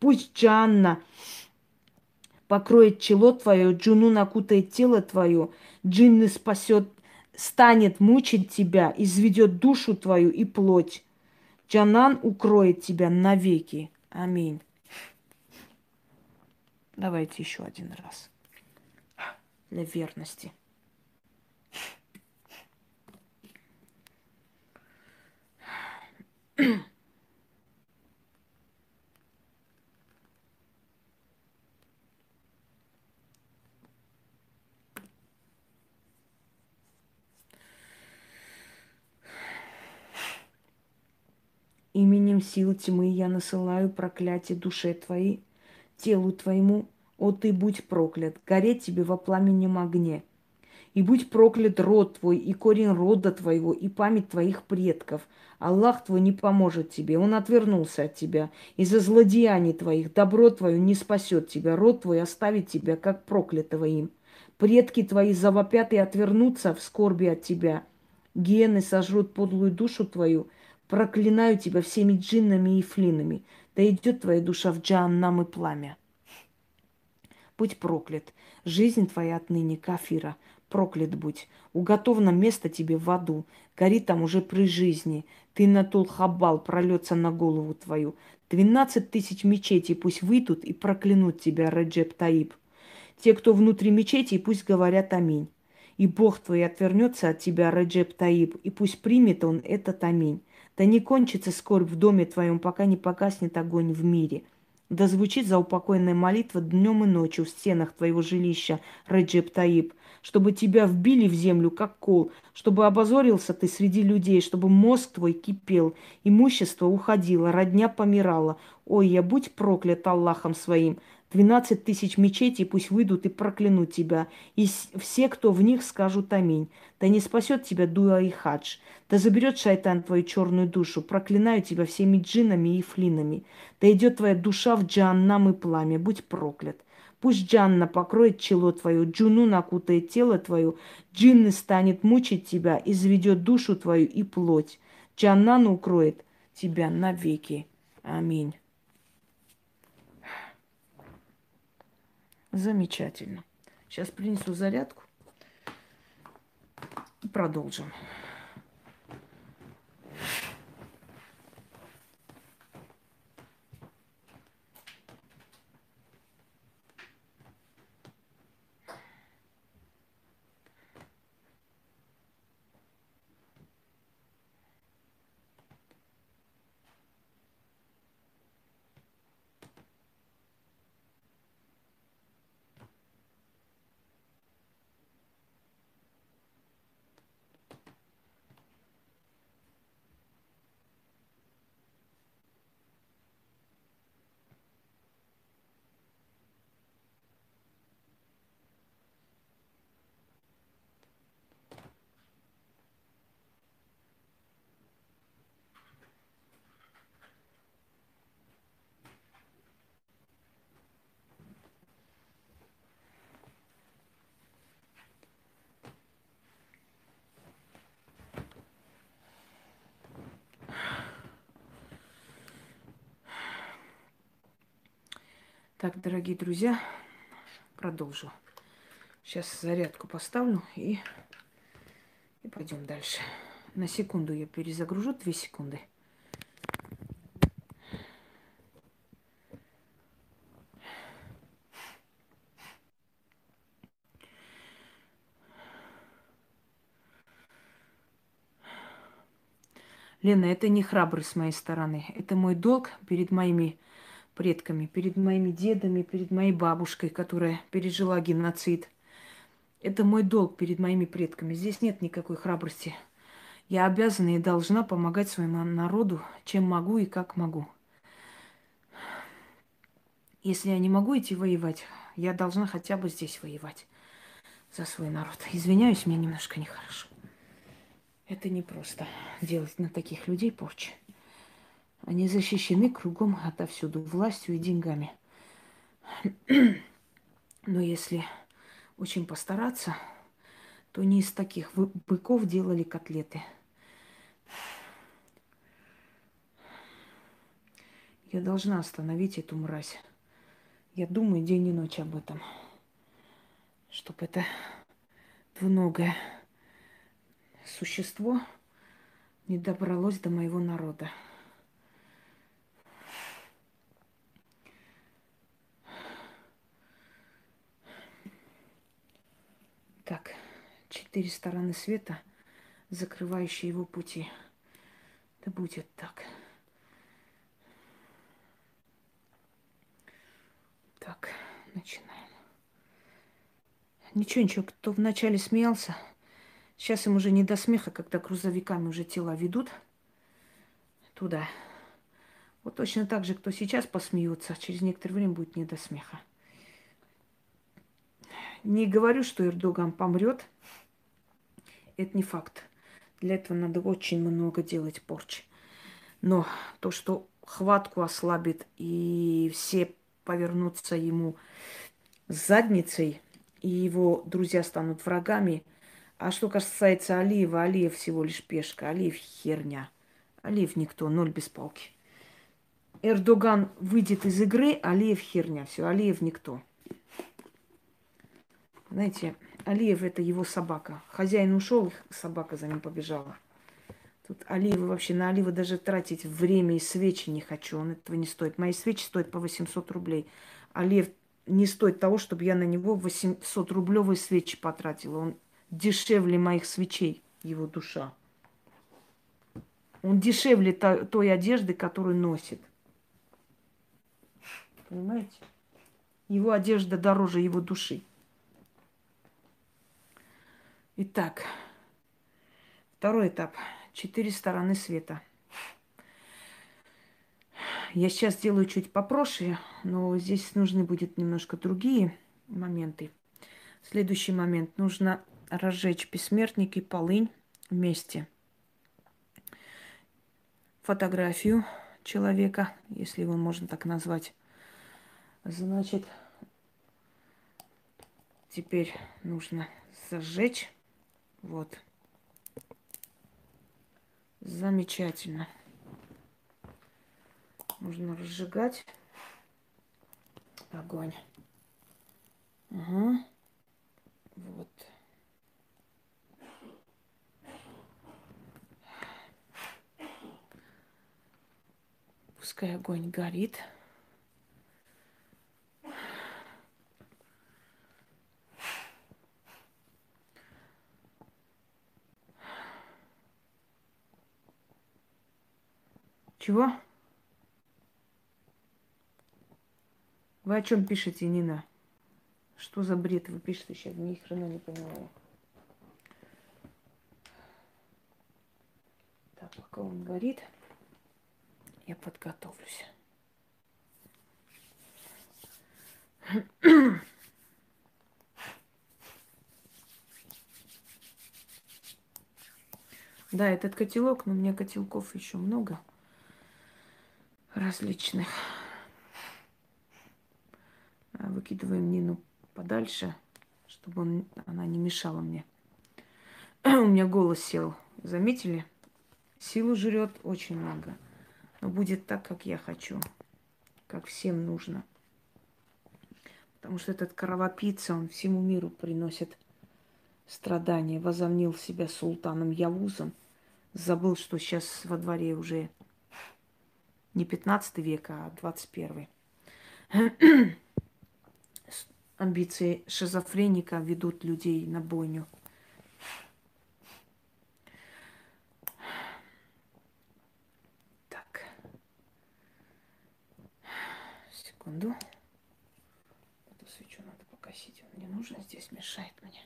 Пусть Джанна покроет чело твое, джуну накутает тело твое, джинны спасет, станет мучить тебя, изведет душу твою и плоть. Джанан укроет тебя навеки. Аминь. Давайте еще один раз. Для верности. Именем сил тьмы я насылаю проклятие душе твоей, телу твоему, о ты будь проклят, гореть тебе во пламенем огне. И будь проклят род твой, и корень рода твоего, и память твоих предков. Аллах твой не поможет тебе, он отвернулся от тебя. Из-за злодеяний твоих добро твое не спасет тебя, род твой оставит тебя, как проклятого им. Предки твои завопят и отвернутся в скорби от тебя. Гены сожрут подлую душу твою. Проклинаю тебя всеми джиннами и флинами. Да идет твоя душа в джаннам и пламя. Будь проклят. Жизнь твоя отныне кафира. Проклят будь. Уготовано место тебе в аду. Гори там уже при жизни. Ты на Тулхабал прольется на голову твою. Двенадцать тысяч мечетей пусть выйдут и проклянут тебя, Раджеп Таиб. Те, кто внутри мечети, пусть говорят аминь. И Бог твой отвернется от тебя, Раджеп Таиб, и пусть примет он этот аминь. Да не кончится скорбь в доме твоем, пока не погаснет огонь в мире. Да звучит заупокойная молитва днем и ночью в стенах твоего жилища, Раджеп Таиб, чтобы тебя вбили в землю, как кол, чтобы обозорился ты среди людей, чтобы мозг твой кипел, имущество уходило, родня помирала. Ой, я будь проклят Аллахом своим, Двенадцать тысяч мечетей пусть выйдут и проклянут тебя, и все, кто в них, скажут аминь. Да не спасет тебя дуа и хадж, да заберет шайтан твою черную душу, проклинаю тебя всеми джинами и флинами. Да идет твоя душа в джаннам и пламя, будь проклят. Пусть Джанна покроет чело твое, Джуну накутает тело твое, Джинны станет мучить тебя, изведет душу твою и плоть. Джаннан укроет тебя навеки. Аминь. Замечательно. Сейчас принесу зарядку и продолжим. Так, дорогие друзья, продолжу. Сейчас зарядку поставлю и, и пойдем дальше. На секунду я перезагружу, две секунды. Лена, это не храбрость с моей стороны. Это мой долг перед моими предками, перед моими дедами, перед моей бабушкой, которая пережила геноцид. Это мой долг перед моими предками. Здесь нет никакой храбрости. Я обязана и должна помогать своему народу, чем могу и как могу. Если я не могу идти воевать, я должна хотя бы здесь воевать за свой народ. Извиняюсь, мне немножко нехорошо. Это непросто делать на таких людей порчи. Они защищены кругом отовсюду, властью и деньгами. <clears throat> Но если очень постараться, то не из таких быков делали котлеты. Я должна остановить эту мразь. Я думаю день и ночь об этом. Чтобы это двуногое существо не добралось до моего народа. Так, четыре стороны света, закрывающие его пути. Да будет так. Так, начинаем. Ничего, ничего, кто вначале смеялся, сейчас им уже не до смеха, когда грузовиками уже тела ведут туда. Вот точно так же, кто сейчас посмеется, через некоторое время будет не до смеха. Не говорю, что Эрдоган помрет. это не факт. Для этого надо очень много делать порчи. Но то, что хватку ослабит и все повернутся ему задницей, и его друзья станут врагами. А что касается Алиева, Алиев всего лишь пешка, Алиев херня. Алиев никто, ноль без палки. Эрдоган выйдет из игры, Алиев херня. Все, Алиев никто. Знаете, Алиев это его собака. Хозяин ушел, собака за ним побежала. Тут Алиева вообще на Алиева даже тратить время и свечи не хочу. Он этого не стоит. Мои свечи стоят по 800 рублей. Алиев не стоит того, чтобы я на него 800 рублевые свечи потратила. Он дешевле моих свечей, его душа. Он дешевле той одежды, которую носит. Понимаете? Его одежда дороже его души. Итак, второй этап. Четыре стороны света. Я сейчас сделаю чуть попроще, но здесь нужны будут немножко другие моменты. Следующий момент. Нужно разжечь бессмертник и полынь вместе. Фотографию человека, если его можно так назвать. Значит, теперь нужно зажечь. Вот. Замечательно. Нужно разжигать огонь. Ага. Вот. Пускай огонь горит. Чего? Вы о чем пишете, Нина? Что за бред вы пишете сейчас? Ни хрена не понимаю. Так, пока он горит, я подготовлюсь. Да, этот котелок, но у меня котелков еще много различных. А, выкидываем Нину подальше, чтобы он, она не мешала мне. <clears throat> У меня голос сел. Заметили? Силу жрет очень много. Но будет так, как я хочу. Как всем нужно. Потому что этот кровопийца, он всему миру приносит страдания. Возомнил себя султаном Явузом. Забыл, что сейчас во дворе уже не 15 век, а 21. Амбиции шизофреника ведут людей на бойню. Так. Секунду. Эту свечу надо погасить. Он не нужен здесь, мешает мне.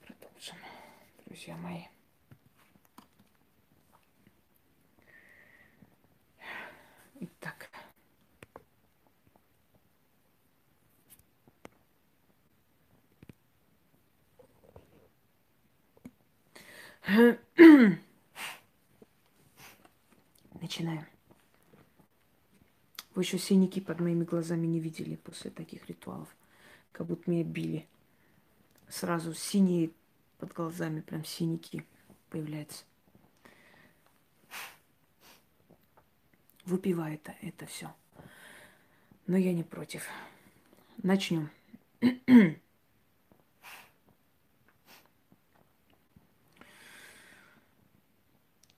Продолжим, друзья мои. Начинаем. Вы еще синяки под моими глазами не видели после таких ритуалов. Как будто меня били. Сразу синие под глазами, прям синяки появляются. Выпивай это, это все. Но я не против. Начнем.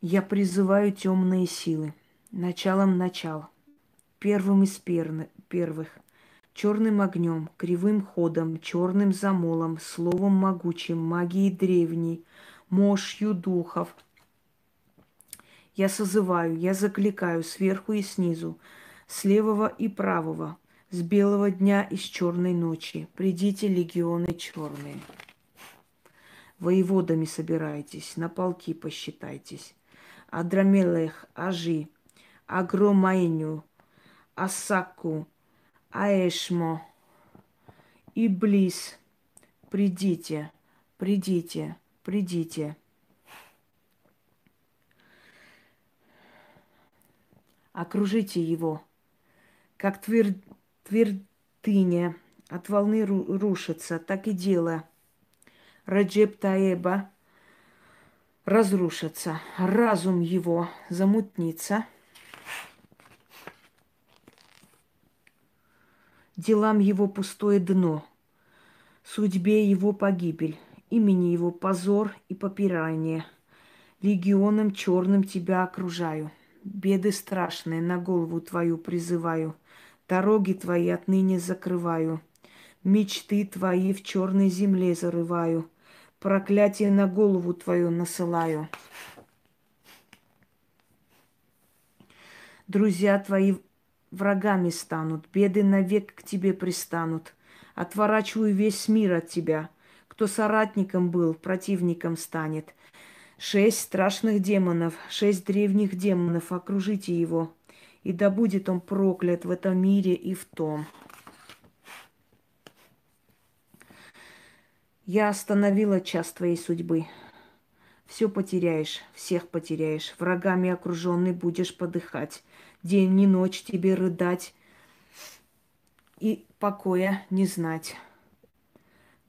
Я призываю темные силы, началом начал, первым из первых, черным огнем, кривым ходом, черным замолом, словом могучим, магией древней, мощью духов. Я созываю, я закликаю сверху и снизу, с левого и правого, с белого дня и с черной ночи. Придите, легионы черные. Воеводами собирайтесь, на полки посчитайтесь. Адрамелех, Ажи, Агромаиню, Асаку, Аэшмо, Иблис, придите, придите, придите. Окружите его, как твер... твердыня от волны ру... рушится, так и дело. Раджеп Таеба разрушится, разум его замутнится, делам его пустое дно, судьбе его погибель, имени его позор и попирание. Легионом черным тебя окружаю, беды страшные на голову твою призываю, дороги твои отныне закрываю, мечты твои в черной земле зарываю – проклятие на голову твою насылаю. Друзья твои врагами станут, беды навек к тебе пристанут. Отворачиваю весь мир от тебя. Кто соратником был, противником станет. Шесть страшных демонов, шесть древних демонов, окружите его. И да будет он проклят в этом мире и в том. Я остановила час твоей судьбы. Все потеряешь, всех потеряешь. Врагами окруженный будешь подыхать. День и ночь тебе рыдать и покоя не знать.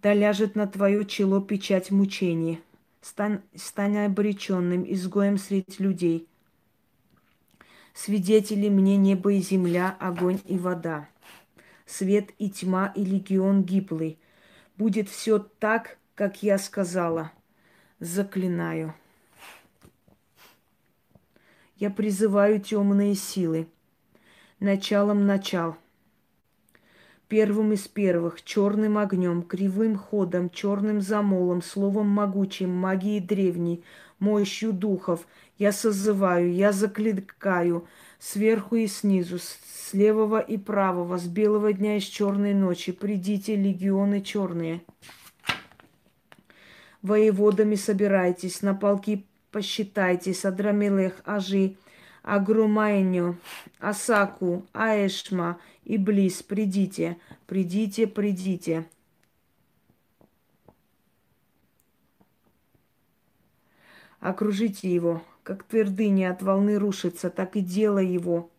Да ляжет на твое чело печать мучений. Стань, стань обреченным, изгоем среди людей. Свидетели мне небо и земля, огонь и вода. Свет и тьма и легион гиблый – Будет все так, как я сказала. Заклинаю. Я призываю темные силы. Началом начал. Первым из первых, черным огнем, кривым ходом, черным замолом, словом могучим, магией древней, мощью духов, я созываю, я закликаю, сверху и снизу, с левого и правого, с белого дня и с черной ночи, придите, легионы черные. Воеводами собирайтесь, на полки посчитайтесь, Адрамелех, Ажи, Агрумайню, Асаку, Аэшма и Близ, придите, придите, придите. Окружите его, как твердыня от волны рушится, так и дело его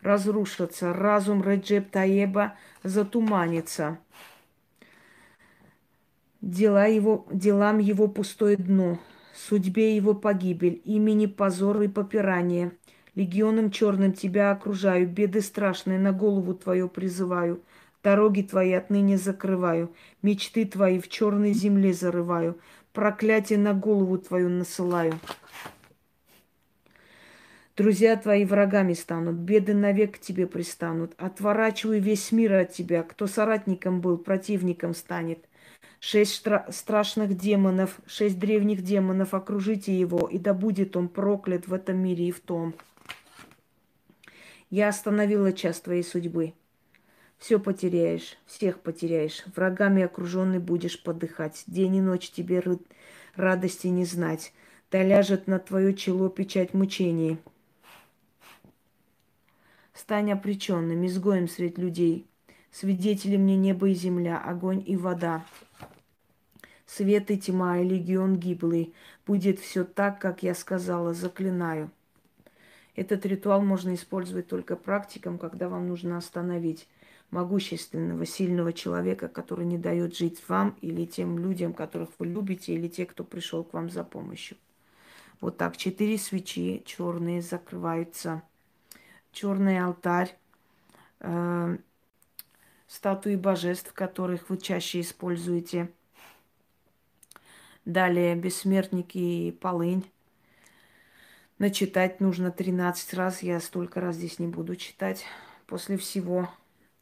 разрушится. Разум Реджеп Таеба затуманится. Дела его, делам его пустое дно, судьбе его погибель, имени позор и попирание. Легионом черным тебя окружаю, беды страшные на голову твою призываю. Дороги твои отныне закрываю, мечты твои в черной земле зарываю, проклятие на голову твою насылаю. Друзья твои врагами станут, беды навек к тебе пристанут. Отворачивай весь мир от тебя. Кто соратником был, противником станет. Шесть стра- страшных демонов, шесть древних демонов, окружите его, и да будет он проклят в этом мире и в том. Я остановила час твоей судьбы. Все потеряешь, всех потеряешь. Врагами окруженный будешь подыхать. День и ночь тебе радости не знать. Да ляжет на твое чело печать мучений. Стань опреченным, изгоем среди людей. Свидетели мне небо и земля, огонь и вода. Свет и тьма, и легион гиблый. Будет все так, как я сказала, заклинаю. Этот ритуал можно использовать только практикам, когда вам нужно остановить могущественного, сильного человека, который не дает жить вам или тем людям, которых вы любите, или те, кто пришел к вам за помощью. Вот так четыре свечи черные закрываются черный алтарь, э, статуи божеств, которых вы чаще используете. Далее бессмертники и полынь. Начитать нужно 13 раз. Я столько раз здесь не буду читать. После всего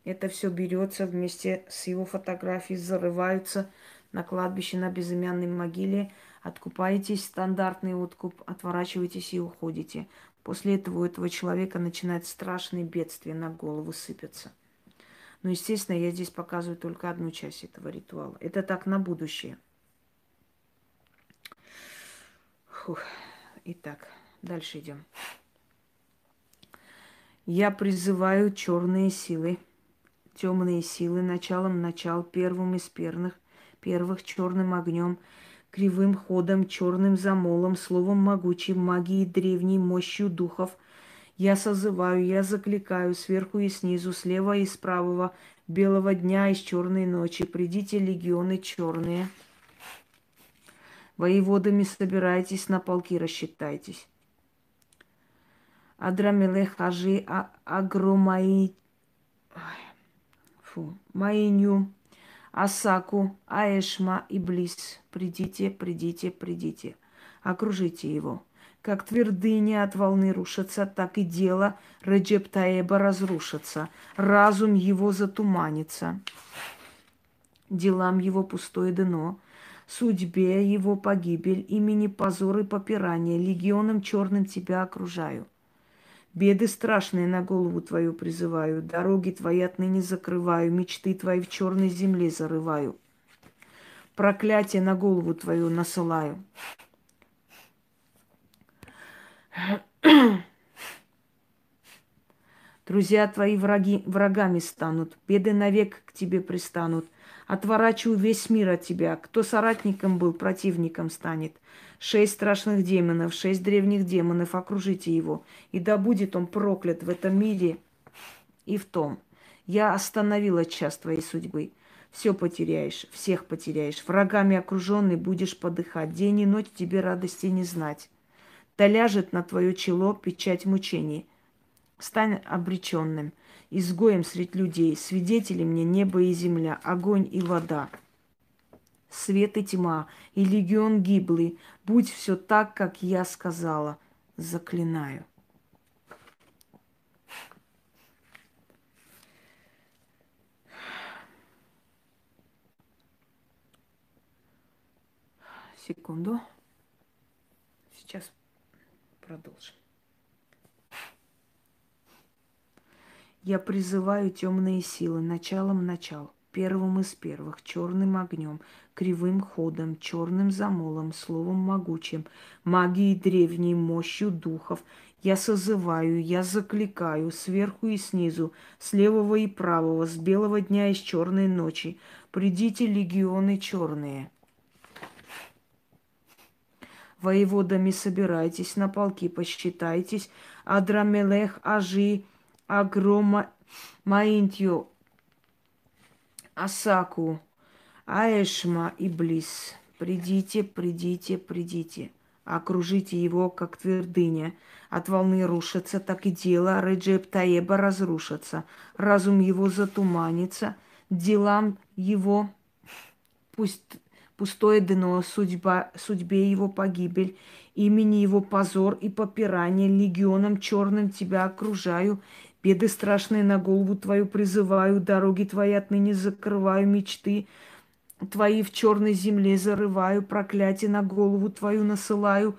это все берется вместе с его фотографией, зарываются на кладбище на безымянной могиле. Откупаетесь стандартный откуп, отворачиваетесь и уходите. После этого у этого человека начинает страшные бедствия на голову сыпятся. Но, естественно, я здесь показываю только одну часть этого ритуала. Это так на будущее. Фух. Итак, дальше идем. Я призываю черные силы, темные силы, началом начал, первым из первых, первых черным огнем, кривым ходом, черным замолом, словом могучим, магией древней, мощью духов. Я созываю, я закликаю сверху и снизу, слева и справа, белого дня и с черной ночи. Придите, легионы черные. Воеводами собирайтесь, на полки рассчитайтесь. Адрамелех Хажи а, Агромаи... Фу, Маиню, Асаку, Аэшма и Близ. Придите, придите, придите. Окружите его. Как твердыня от волны рушится, так и дело Реджептаеба разрушится. Разум его затуманится. Делам его пустое дно. Судьбе его погибель, имени позор и попирание. Легионом черным тебя окружаю. Беды страшные на голову твою призываю, дороги твои отныне закрываю, мечты твои в черной земле зарываю. Проклятие на голову твою насылаю. Друзья твои враги, врагами станут, беды навек к тебе пристанут. Отворачиваю весь мир от тебя. Кто соратником был, противником станет. Шесть страшных демонов, шесть древних демонов, окружите его. И да будет он проклят в этом мире и в том. Я остановила час твоей судьбы. Все потеряешь, всех потеряешь. Врагами окруженный будешь подыхать. День и ночь тебе радости не знать. Да ляжет на твое чело печать мучений. Стань обреченным, изгоем среди людей, свидетели мне небо и земля, огонь и вода свет и тьма, и легион гиблый. Будь все так, как я сказала. Заклинаю. Секунду. Сейчас продолжим. Я призываю темные силы началом начал первым из первых, черным огнем, кривым ходом, черным замолом, словом могучим, магией древней, мощью духов. Я созываю, я закликаю сверху и снизу, с левого и правого, с белого дня и с черной ночи. Придите, легионы черные. Воеводами собирайтесь, на полки посчитайтесь. Адрамелех, Ажи, Агрома, Маинтью, Асаку, Аэшма и Близ. Придите, придите, придите. Окружите его, как твердыня. От волны рушится, так и дело Реджеп Таеба разрушится. Разум его затуманится. Делам его <laughs> пусть пустое дно, судьба, судьбе его погибель, имени его позор и попирание, легионом черным тебя окружаю, Беды страшные на голову твою призываю, дороги твои отныне закрываю, мечты твои в черной земле зарываю, проклятие на голову твою насылаю.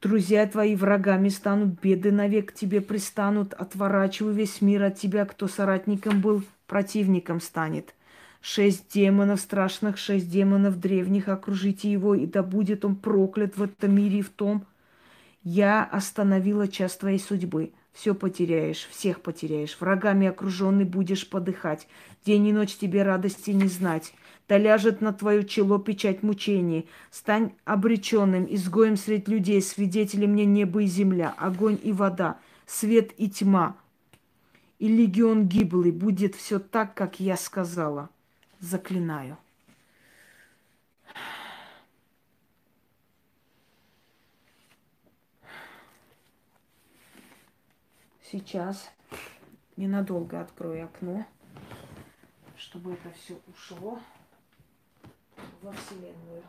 Друзья твои врагами станут, беды навек к тебе пристанут, отворачиваю весь мир от тебя, кто соратником был, противником станет. Шесть демонов страшных, шесть демонов древних, окружите его, и да будет он проклят в этом мире и в том. Я остановила час твоей судьбы все потеряешь, всех потеряешь. Врагами окруженный будешь подыхать. День и ночь тебе радости не знать. Да ляжет на твое чело печать мучений. Стань обреченным, изгоем средь людей, свидетелем мне небо и земля, огонь и вода, свет и тьма. И легион гиблый будет все так, как я сказала. Заклинаю. Сейчас ненадолго открою окно, чтобы это все ушло во Вселенную.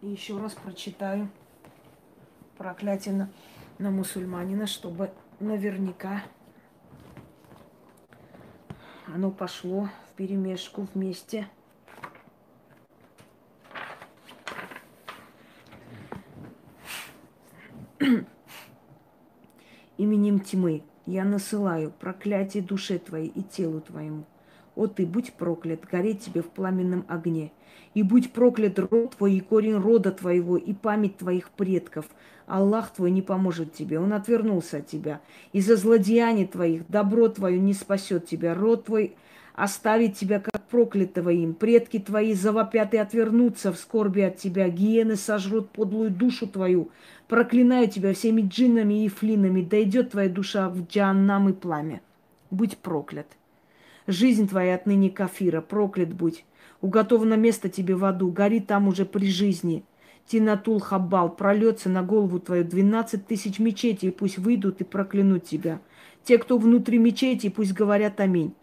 И еще раз прочитаю проклятие на, на мусульманина, чтобы наверняка оно пошло в перемешку вместе. именем тьмы я насылаю проклятие душе твоей и телу твоему. О ты, будь проклят, гореть тебе в пламенном огне. И будь проклят род твой и корень рода твоего и память твоих предков. Аллах твой не поможет тебе, он отвернулся от тебя. Из-за злодеяний твоих добро твое не спасет тебя. Род твой оставить тебя как проклятого им. Предки твои завопят и отвернутся в скорби от тебя. Гиены сожрут подлую душу твою. Проклинаю тебя всеми джиннами и флинами. Да идет твоя душа в джаннам и пламя. Будь проклят. Жизнь твоя отныне кафира, проклят будь. Уготовано место тебе в аду, гори там уже при жизни. Тинатул Хаббал, прольется на голову твою двенадцать тысяч мечетей, пусть выйдут и проклянут тебя. Те, кто внутри мечети, пусть говорят аминь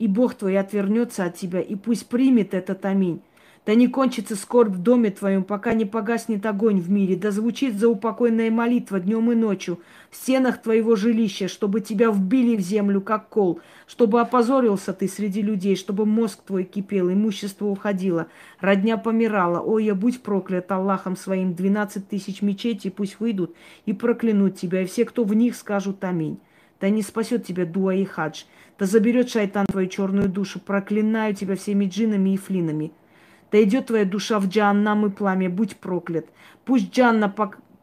и Бог твой отвернется от тебя, и пусть примет этот аминь. Да не кончится скорбь в доме твоем, пока не погаснет огонь в мире, да звучит заупокойная молитва днем и ночью в стенах твоего жилища, чтобы тебя вбили в землю, как кол, чтобы опозорился ты среди людей, чтобы мозг твой кипел, имущество уходило, родня помирала. Ой, я будь проклят Аллахом своим, двенадцать тысяч мечетей пусть выйдут и проклянут тебя, и все, кто в них, скажут аминь. Да не спасет тебя дуа и хадж. Да заберет шайтан твою черную душу. Проклинаю тебя всеми джинами и флинами. Да идет твоя душа в джаннам и пламя. Будь проклят. Пусть джанна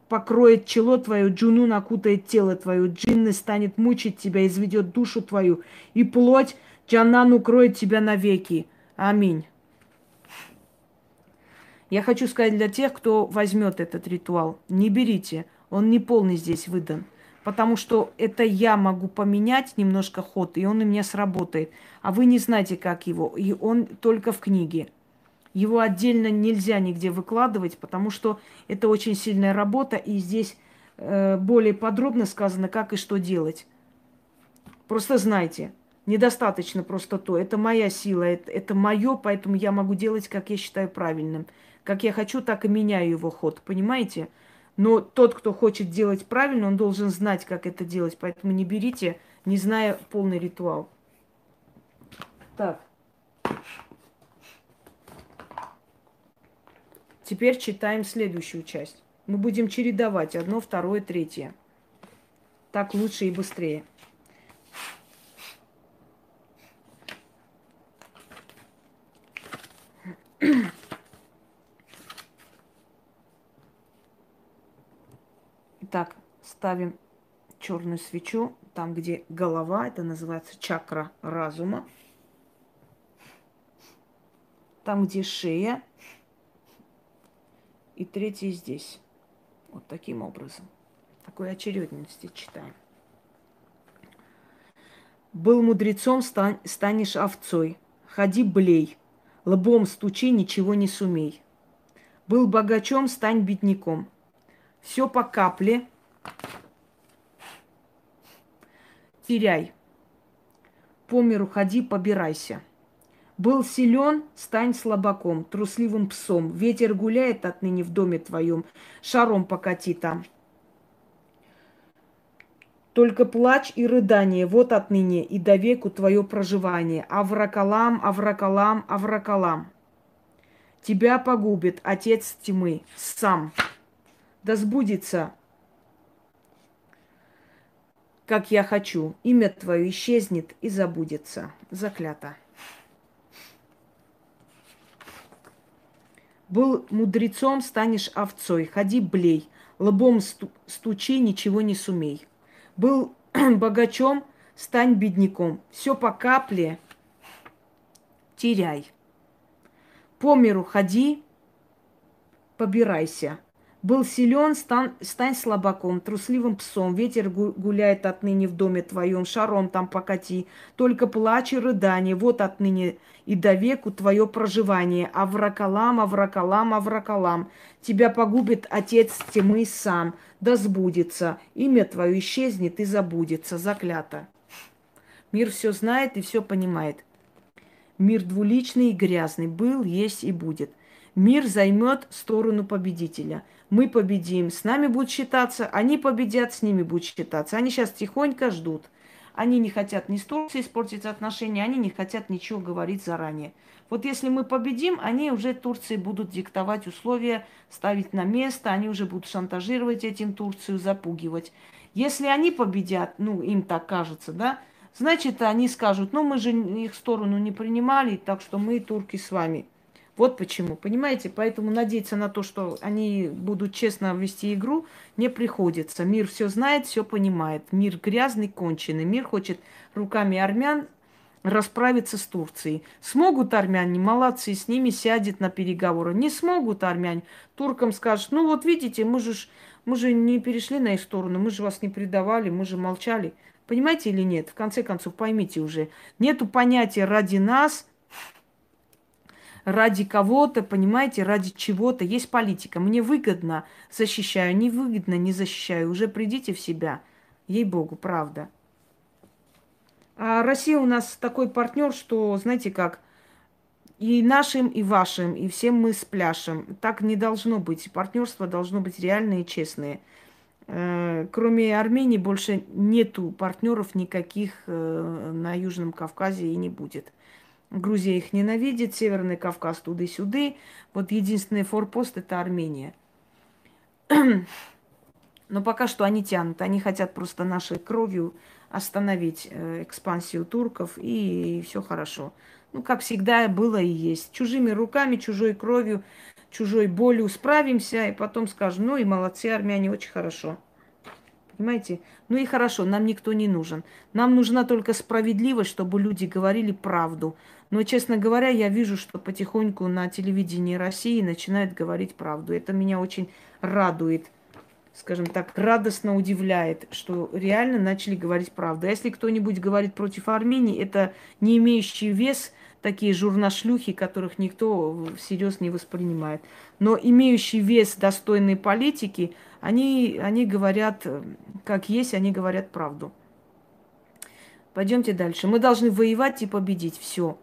покроет чело твое, джуну накутает тело твое, джинны станет мучить тебя, изведет душу твою, и плоть джаннан укроет тебя навеки. Аминь. Я хочу сказать для тех, кто возьмет этот ритуал, не берите, он не полный здесь выдан потому что это я могу поменять немножко ход, и он у меня сработает. А вы не знаете, как его, и он только в книге. Его отдельно нельзя нигде выкладывать, потому что это очень сильная работа, и здесь э, более подробно сказано, как и что делать. Просто знайте, недостаточно просто то. Это моя сила, это, это мое, поэтому я могу делать, как я считаю правильным. Как я хочу, так и меняю его ход, понимаете? Но тот, кто хочет делать правильно, он должен знать, как это делать. Поэтому не берите, не зная полный ритуал. Так. Теперь читаем следующую часть. Мы будем чередовать одно, второе, третье. Так лучше и быстрее. Так, ставим черную свечу там, где голова, это называется чакра разума. Там, где шея. И третий здесь. Вот таким образом. Такой очередности читаем. Был мудрецом, стань, станешь овцой. Ходи блей, лбом стучи, ничего не сумей. Был богачом, стань бедняком. Все по капле. Теряй. По миру ходи, побирайся. Был силен, стань слабаком, трусливым псом. Ветер гуляет отныне в доме твоем, шаром покати там. Только плач и рыдание, вот отныне и до веку твое проживание. Авракалам, авракалам, авракалам. Тебя погубит отец тьмы сам да сбудется, как я хочу. Имя твое исчезнет и забудется. Заклято. Был мудрецом, станешь овцой. Ходи блей, лбом стучи, ничего не сумей. Был <clears throat> богачом, стань бедняком. Все по капле теряй. По миру ходи, побирайся. Был силен, стань, стань слабаком, трусливым псом. Ветер гуляет отныне в доме твоем, шаром там покати. Только плач и рыдание, вот отныне и до веку твое проживание. Авракалам, авракалам, авракалам. Тебя погубит отец тьмы сам. Да сбудется, имя твое исчезнет и забудется, заклято. Мир все знает и все понимает. Мир двуличный и грязный был, есть и будет. Мир займет сторону победителя – мы победим, с нами будут считаться, они победят, с ними будут считаться. Они сейчас тихонько ждут. Они не хотят ни с Турцией испортить отношения, они не хотят ничего говорить заранее. Вот если мы победим, они уже Турции будут диктовать условия, ставить на место, они уже будут шантажировать этим Турцию, запугивать. Если они победят, ну, им так кажется, да, значит, они скажут, ну, мы же их сторону не принимали, так что мы, турки, с вами. Вот почему, понимаете? Поэтому надеяться на то, что они будут честно вести игру, не приходится. Мир все знает, все понимает. Мир грязный, конченый. Мир хочет руками армян расправиться с Турцией. Смогут армяне, молодцы, с ними сядет на переговоры. Не смогут армяне, туркам скажут, ну вот видите, мы же, мы же не перешли на их сторону, мы же вас не предавали, мы же молчали. Понимаете или нет? В конце концов, поймите уже, нету понятия ради нас, ради кого-то, понимаете, ради чего-то. Есть политика. Мне выгодно, защищаю, не выгодно, не защищаю. Уже придите в себя. Ей-богу, правда. А Россия у нас такой партнер, что, знаете как, и нашим, и вашим, и всем мы спляшем. Так не должно быть. Партнерство должно быть реальное и честное. Э, кроме Армении больше нету партнеров никаких э, на Южном Кавказе и не будет. Грузия их ненавидит, Северный Кавказ туды-сюды. Вот единственный форпост это Армения. <clears throat> Но пока что они тянут. Они хотят просто нашей кровью остановить э, экспансию турков, и все хорошо. Ну, как всегда было и есть. Чужими руками, чужой кровью, чужой болью справимся, и потом скажем, ну и молодцы, армяне, очень хорошо. Понимаете? Ну и хорошо, нам никто не нужен. Нам нужна только справедливость, чтобы люди говорили правду. Но, честно говоря, я вижу, что потихоньку на телевидении России начинают говорить правду. Это меня очень радует скажем так, радостно удивляет, что реально начали говорить правду. А если кто-нибудь говорит против Армении, это не имеющий вес такие журнашлюхи, которых никто всерьез не воспринимает. Но имеющий вес достойной политики, они, они говорят, как есть, они говорят правду. Пойдемте дальше. Мы должны воевать и победить. Все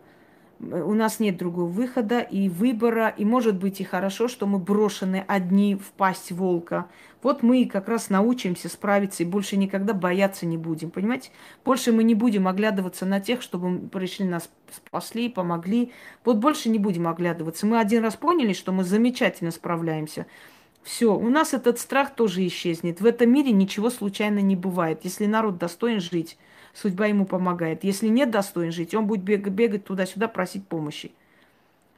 у нас нет другого выхода и выбора, и может быть и хорошо, что мы брошены одни в пасть волка. Вот мы как раз научимся справиться и больше никогда бояться не будем, понимаете? Больше мы не будем оглядываться на тех, чтобы пришли нас спасли, помогли. Вот больше не будем оглядываться. Мы один раз поняли, что мы замечательно справляемся. Все, у нас этот страх тоже исчезнет. В этом мире ничего случайно не бывает. Если народ достоин жить, судьба ему помогает. Если нет достоин жить, он будет бегать, бегать туда-сюда, просить помощи.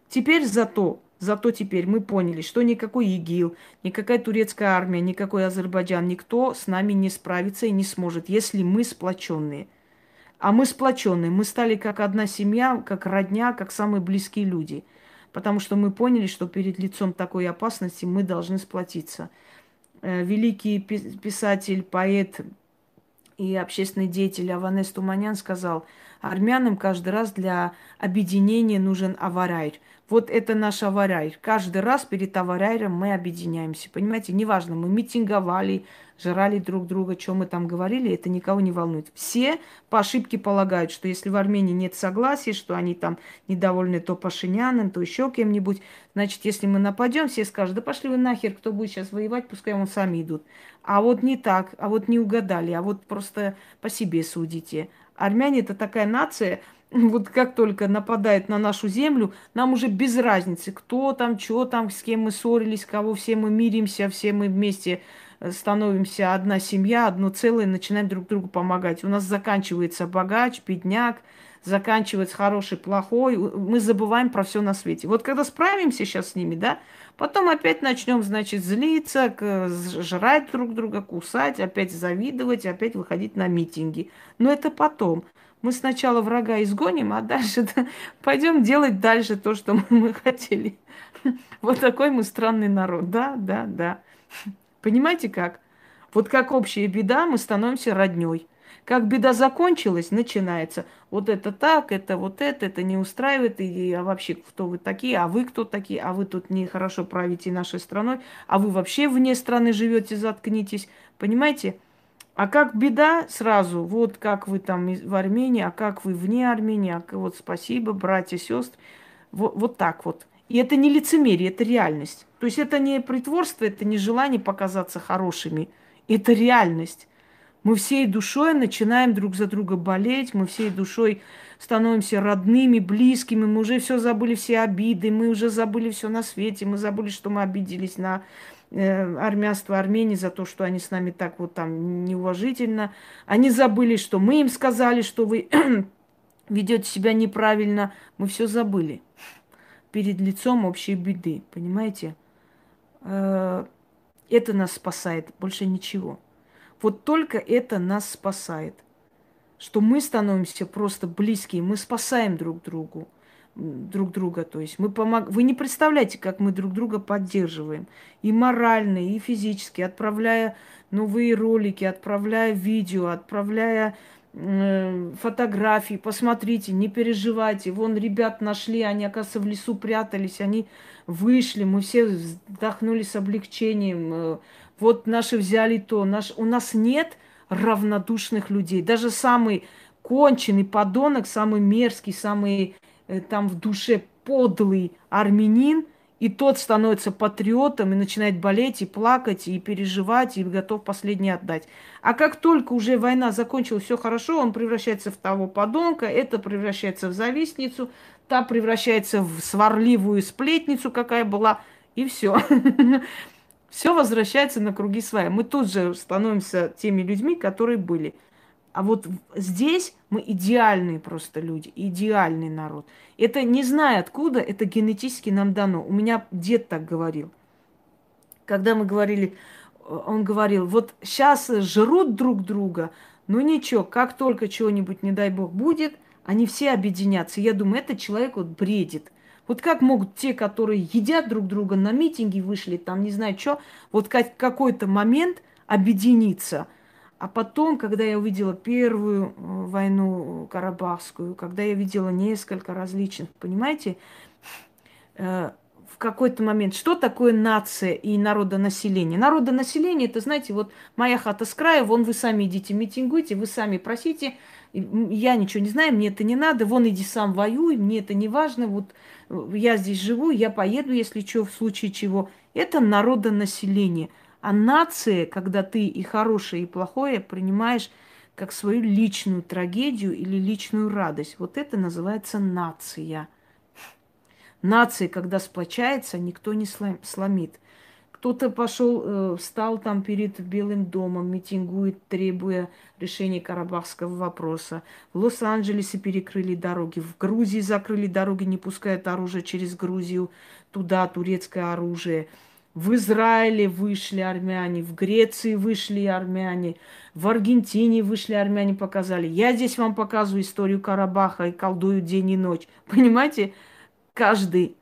Теперь зато, зато теперь мы поняли, что никакой ИГИЛ, никакая турецкая армия, никакой Азербайджан, никто с нами не справится и не сможет, если мы сплоченные. А мы сплоченные, мы стали как одна семья, как родня, как самые близкие люди. Потому что мы поняли, что перед лицом такой опасности мы должны сплотиться. Э, великий писатель, поэт и общественный деятель Аванес Туманян сказал, армянам каждый раз для объединения нужен аварайр. Вот это наш аварайр. Каждый раз перед аварайром мы объединяемся. Понимаете, неважно, мы митинговали, жрали друг друга, что мы там говорили, это никого не волнует. Все по ошибке полагают, что если в Армении нет согласия, что они там недовольны то Пашиняном, то еще кем-нибудь, значит, если мы нападем, все скажут, да пошли вы нахер, кто будет сейчас воевать, пускай он сами идут. А вот не так, а вот не угадали, а вот просто по себе судите. Армяне это такая нация, <laughs> вот как только нападает на нашу землю, нам уже без разницы, кто там, что там, с кем мы ссорились, кого все мы миримся, все мы вместе становимся одна семья, одно целое, начинаем друг другу помогать. У нас заканчивается богач, бедняк, заканчивается хороший, плохой. Мы забываем про все на свете. Вот когда справимся сейчас с ними, да, потом опять начнем, значит, злиться, жрать друг друга, кусать, опять завидовать, опять выходить на митинги. Но это потом. Мы сначала врага изгоним, а дальше <laughs> пойдем делать дальше то, что <laughs> мы хотели. Вот такой мы странный народ. Да, да, да. Понимаете как? Вот как общая беда, мы становимся родней. Как беда закончилась, начинается. Вот это так, это вот это, это не устраивает. И, а вообще, кто вы такие, а вы кто такие, а вы тут нехорошо правите нашей страной, а вы вообще вне страны живете, заткнитесь. Понимаете? А как беда сразу, вот как вы там в Армении, а как вы вне Армении, а вот спасибо, братья, сестры. Вот, вот так вот. И это не лицемерие, это реальность. То есть это не притворство, это не желание показаться хорошими. Это реальность. Мы всей душой начинаем друг за друга болеть, мы всей душой становимся родными, близкими, мы уже все забыли, все обиды, мы уже забыли все на свете, мы забыли, что мы обиделись на э, армянство Армении за то, что они с нами так вот там неуважительно. Они забыли, что мы им сказали, что вы <clears throat> ведете себя неправильно. Мы все забыли перед лицом общей беды, понимаете? Э, это нас спасает, больше ничего. Вот только это нас спасает. что мы становимся просто близкие, мы спасаем друг другу друг друга. То есть мы помог... Вы не представляете, как мы друг друга поддерживаем. И морально, и физически, отправляя новые ролики, отправляя видео, отправляя фотографии. Посмотрите, не переживайте. Вон ребят нашли, они, оказывается, в лесу прятались, они вышли, мы все вздохнули с облегчением. Э, вот наши взяли то. Наш... У нас нет равнодушных людей. Даже самый конченый подонок, самый мерзкий, самый Э, там в душе подлый армянин, и тот становится патриотом и начинает болеть, и плакать, и переживать, и готов последний отдать. А как только уже война закончилась, все хорошо, он превращается в того подонка, это превращается в завистницу, та превращается в сварливую сплетницу, какая была, и все. <laughs> Все возвращается на круги своя. Мы тут же становимся теми людьми, которые были. А вот здесь мы идеальные просто люди, идеальный народ. Это не знаю откуда, это генетически нам дано. У меня дед так говорил. Когда мы говорили, он говорил, вот сейчас жрут друг друга, ну ничего, как только чего-нибудь, не дай бог, будет, они все объединятся. Я думаю, этот человек вот бредит. Вот как могут те, которые едят друг друга, на митинги вышли, там не знаю что, вот как, какой-то момент объединиться – а потом, когда я увидела первую э, войну Карабахскую, когда я видела несколько различных, понимаете, э, в какой-то момент, что такое нация и народонаселение? Народонаселение, это, знаете, вот моя хата с края, вон вы сами идите митингуйте, вы сами просите, я ничего не знаю, мне это не надо, вон иди сам воюй, мне это не важно, вот э, я здесь живу, я поеду, если что, в случае чего. Это народонаселение – а нация, когда ты и хорошее, и плохое принимаешь как свою личную трагедию или личную радость. Вот это называется нация. Нация, когда сплочается, никто не сломит. Кто-то пошел, э, встал там перед Белым домом, митингует, требуя решения карабахского вопроса. В Лос-Анджелесе перекрыли дороги, в Грузии закрыли дороги, не пускают оружие через Грузию, туда турецкое оружие – в Израиле вышли армяне, в Греции вышли армяне, в Аргентине вышли армяне, показали. Я здесь вам показываю историю Карабаха и колдую день и ночь. <laughs> Понимаете, каждый,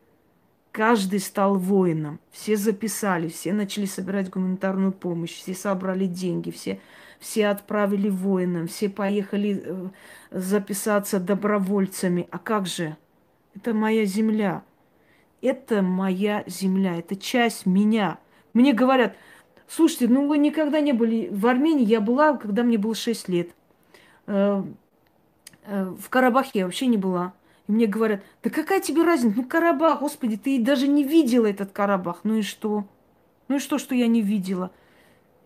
каждый стал воином. Все записали, все начали собирать гуманитарную помощь, все собрали деньги, все, все отправили воинам, все поехали э, записаться добровольцами. А как же? Это моя земля это моя земля, это часть меня. Мне говорят, слушайте, ну вы никогда не были в Армении, я была, когда мне было 6 лет. Э, э, в Карабахе я вообще не была. И мне говорят, да какая тебе разница? Ну, Карабах, господи, ты даже не видела этот Карабах. Ну и что? Ну и что, что я не видела?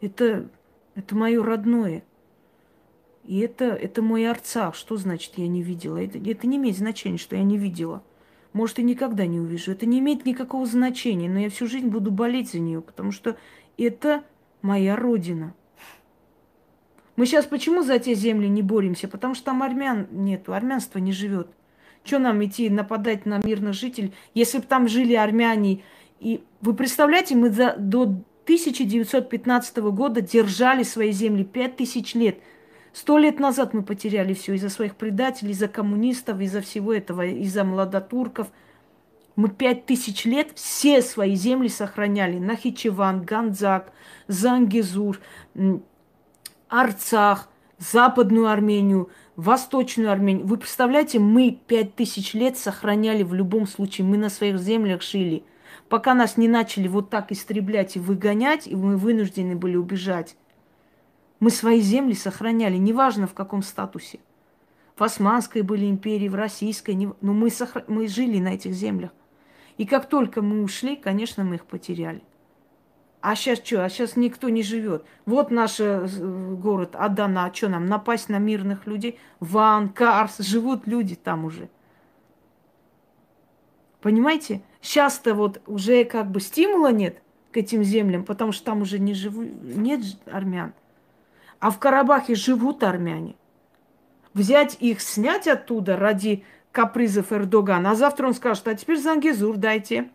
Это, это мое родное. И это, это мой Арцах. Что значит я не видела? Это, это не имеет значения, что я не видела. Может, и никогда не увижу. Это не имеет никакого значения, но я всю жизнь буду болеть за нее, потому что это моя родина. Мы сейчас почему за те земли не боремся? Потому что там армян нету, армянства не живет. Что нам идти нападать на мирных жителей, если бы там жили армяне? И вы представляете, мы за, до 1915 года держали свои земли пять тысяч лет. Сто лет назад мы потеряли все из-за своих предателей, из-за коммунистов, из-за всего этого, из-за младотурков. Мы пять тысяч лет все свои земли сохраняли. Нахичеван, Ганзак, Зангизур, Арцах, Западную Армению, Восточную Армению. Вы представляете, мы пять тысяч лет сохраняли в любом случае. Мы на своих землях жили. Пока нас не начали вот так истреблять и выгонять, и мы вынуждены были убежать. Мы свои земли сохраняли, неважно в каком статусе. В Османской были империи, в Российской, но мы, сохра... мы жили на этих землях. И как только мы ушли, конечно, мы их потеряли. А сейчас что? А сейчас никто не живет. Вот наш э, город Адана. А что нам, напасть на мирных людей? Ван, Карс, живут люди там уже. Понимаете? Сейчас-то вот уже как бы стимула нет к этим землям, потому что там уже не живу, нет армян. А в Карабахе живут армяне. Взять их, снять оттуда ради капризов Эрдогана. А завтра он скажет, а теперь Зангизур дайте.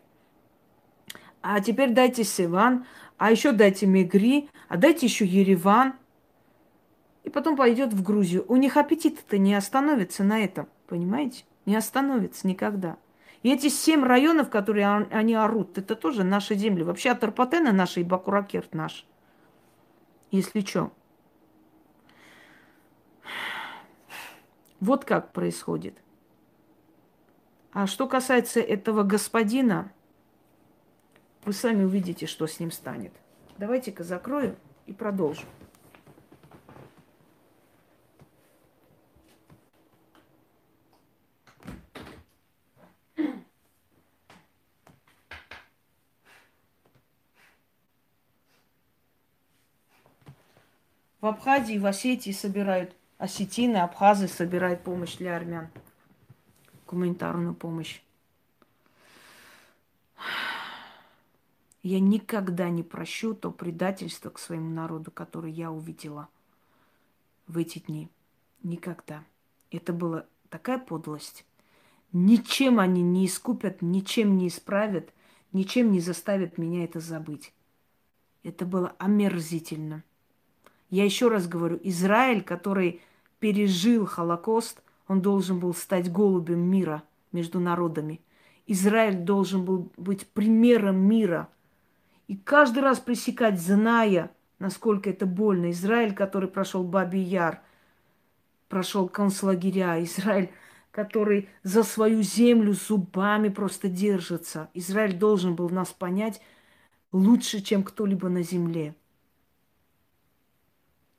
А теперь дайте Севан. А еще дайте Мегри. А дайте еще Ереван. и потом пойдет в Грузию. У них аппетит-то не остановится на этом, понимаете? Не остановится никогда. И эти семь районов, которые они орут, это тоже наши земли. Вообще Атарпатена наша и Бакуракерт наш. Если что. Вот как происходит. А что касается этого господина, вы сами увидите, что с ним станет. Давайте-ка закрою и продолжим. В Абхазии, в Осетии собирают, осетины, абхазы собирают помощь для армян, гуманитарную помощь. Я никогда не прощу то предательство к своему народу, которое я увидела в эти дни. Никогда. Это была такая подлость. Ничем они не искупят, ничем не исправят, ничем не заставят меня это забыть. Это было омерзительно. Я еще раз говорю, Израиль, который пережил Холокост, он должен был стать голубем мира между народами. Израиль должен был быть примером мира. И каждый раз пресекать, зная, насколько это больно. Израиль, который прошел Бабий Яр, прошел концлагеря. Израиль, который за свою землю зубами просто держится. Израиль должен был нас понять лучше, чем кто-либо на земле.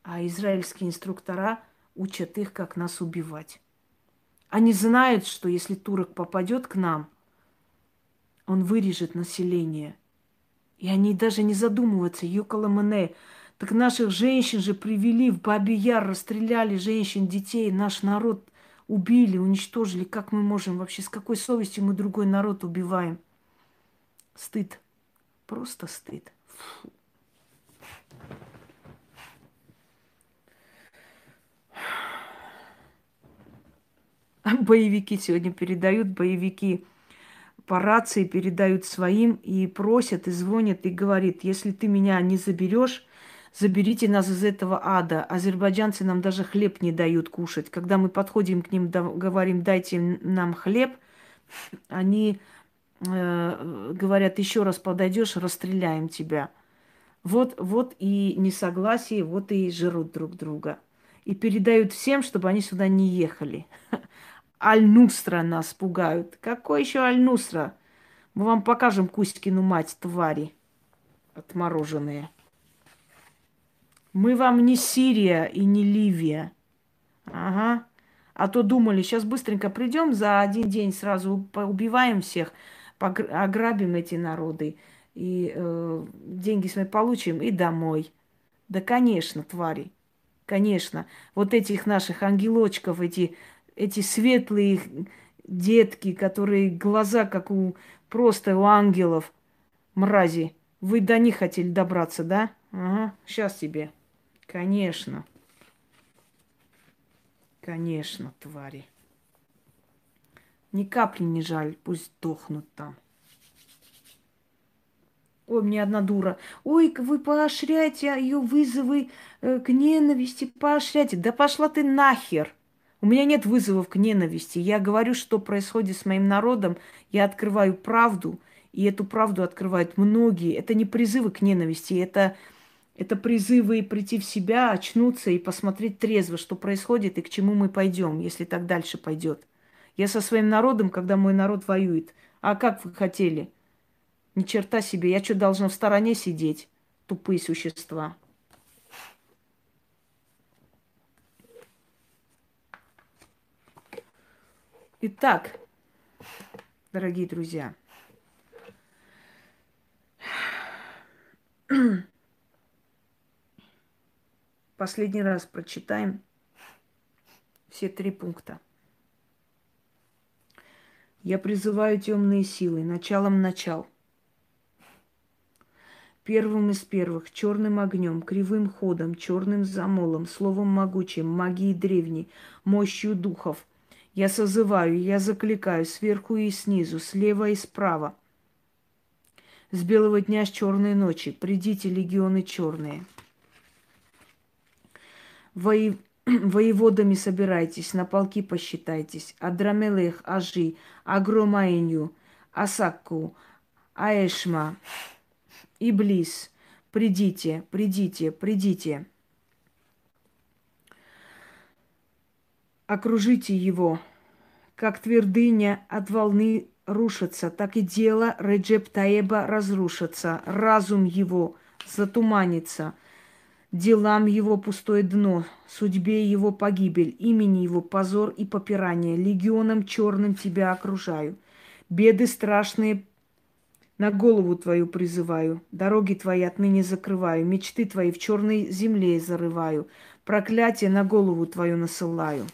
А израильские инструктора учат их, как нас убивать. Они знают, что если турок попадет к нам, он вырежет население. И они даже не задумываются, Юкаламане. Так наших женщин же привели в Бабий Яр, расстреляли женщин, детей, наш народ убили, уничтожили. Как мы можем вообще, с какой совестью мы другой народ убиваем? Стыд. Просто стыд. Фу. Боевики сегодня передают, боевики по рации передают своим и просят, и звонят, и говорит, если ты меня не заберешь, заберите нас из этого ада. Азербайджанцы нам даже хлеб не дают кушать. Когда мы подходим к ним, говорим, дайте нам хлеб, <laughs> они э, говорят, еще раз подойдешь, расстреляем тебя. Вот, вот и несогласие, вот и жрут друг друга. И передают всем, чтобы они сюда не ехали. <laughs> Аль-Нусра нас пугают. Какой еще Аль-Нусра? Мы вам покажем Кузькину мать, твари отмороженные. Мы вам не Сирия и не Ливия. Ага. А то думали, сейчас быстренько придем, за один день сразу поубиваем всех, ограбим эти народы, и э, деньги свои получим, и домой. Да, конечно, твари. Конечно. Вот этих наших ангелочков, эти эти светлые детки, которые глаза, как у просто у ангелов, мрази. Вы до них хотели добраться, да? Ага, сейчас тебе. Конечно. Конечно, твари. Ни капли не жаль, пусть дохнут там. Ой, мне одна дура. Ой, вы поощряете ее вызовы э, к ненависти, поощряйте. Да пошла ты нахер. У меня нет вызовов к ненависти. Я говорю, что происходит с моим народом. Я открываю правду, и эту правду открывают многие. Это не призывы к ненависти, это, это призывы прийти в себя, очнуться и посмотреть трезво, что происходит и к чему мы пойдем, если так дальше пойдет. Я со своим народом, когда мой народ воюет. А как вы хотели? Ни черта себе, я что, должна в стороне сидеть? Тупые существа. Итак, дорогие друзья, последний раз прочитаем все три пункта. Я призываю темные силы, началом начал. Первым из первых, черным огнем, кривым ходом, черным замолом, словом могучим, магией древней, мощью духов – я созываю, я закликаю сверху и снизу, слева и справа. С белого дня, с черной ночи, придите, легионы черные. вои... <clears throat> воеводами собирайтесь, на полки посчитайтесь. Адрамелех, Ажи, Агромаиню, Асаку, Аэшма, Иблис, придите, придите, придите. Окружите его, как твердыня от волны рушится, так и дело Реджеп Таеба разрушится, разум его затуманится, делам его пустое дно, судьбе его погибель, имени его позор и попирание, легионом черным тебя окружаю. Беды страшные на голову твою призываю, дороги твои отныне закрываю, мечты твои в черной земле зарываю, проклятие на голову твою насылаю.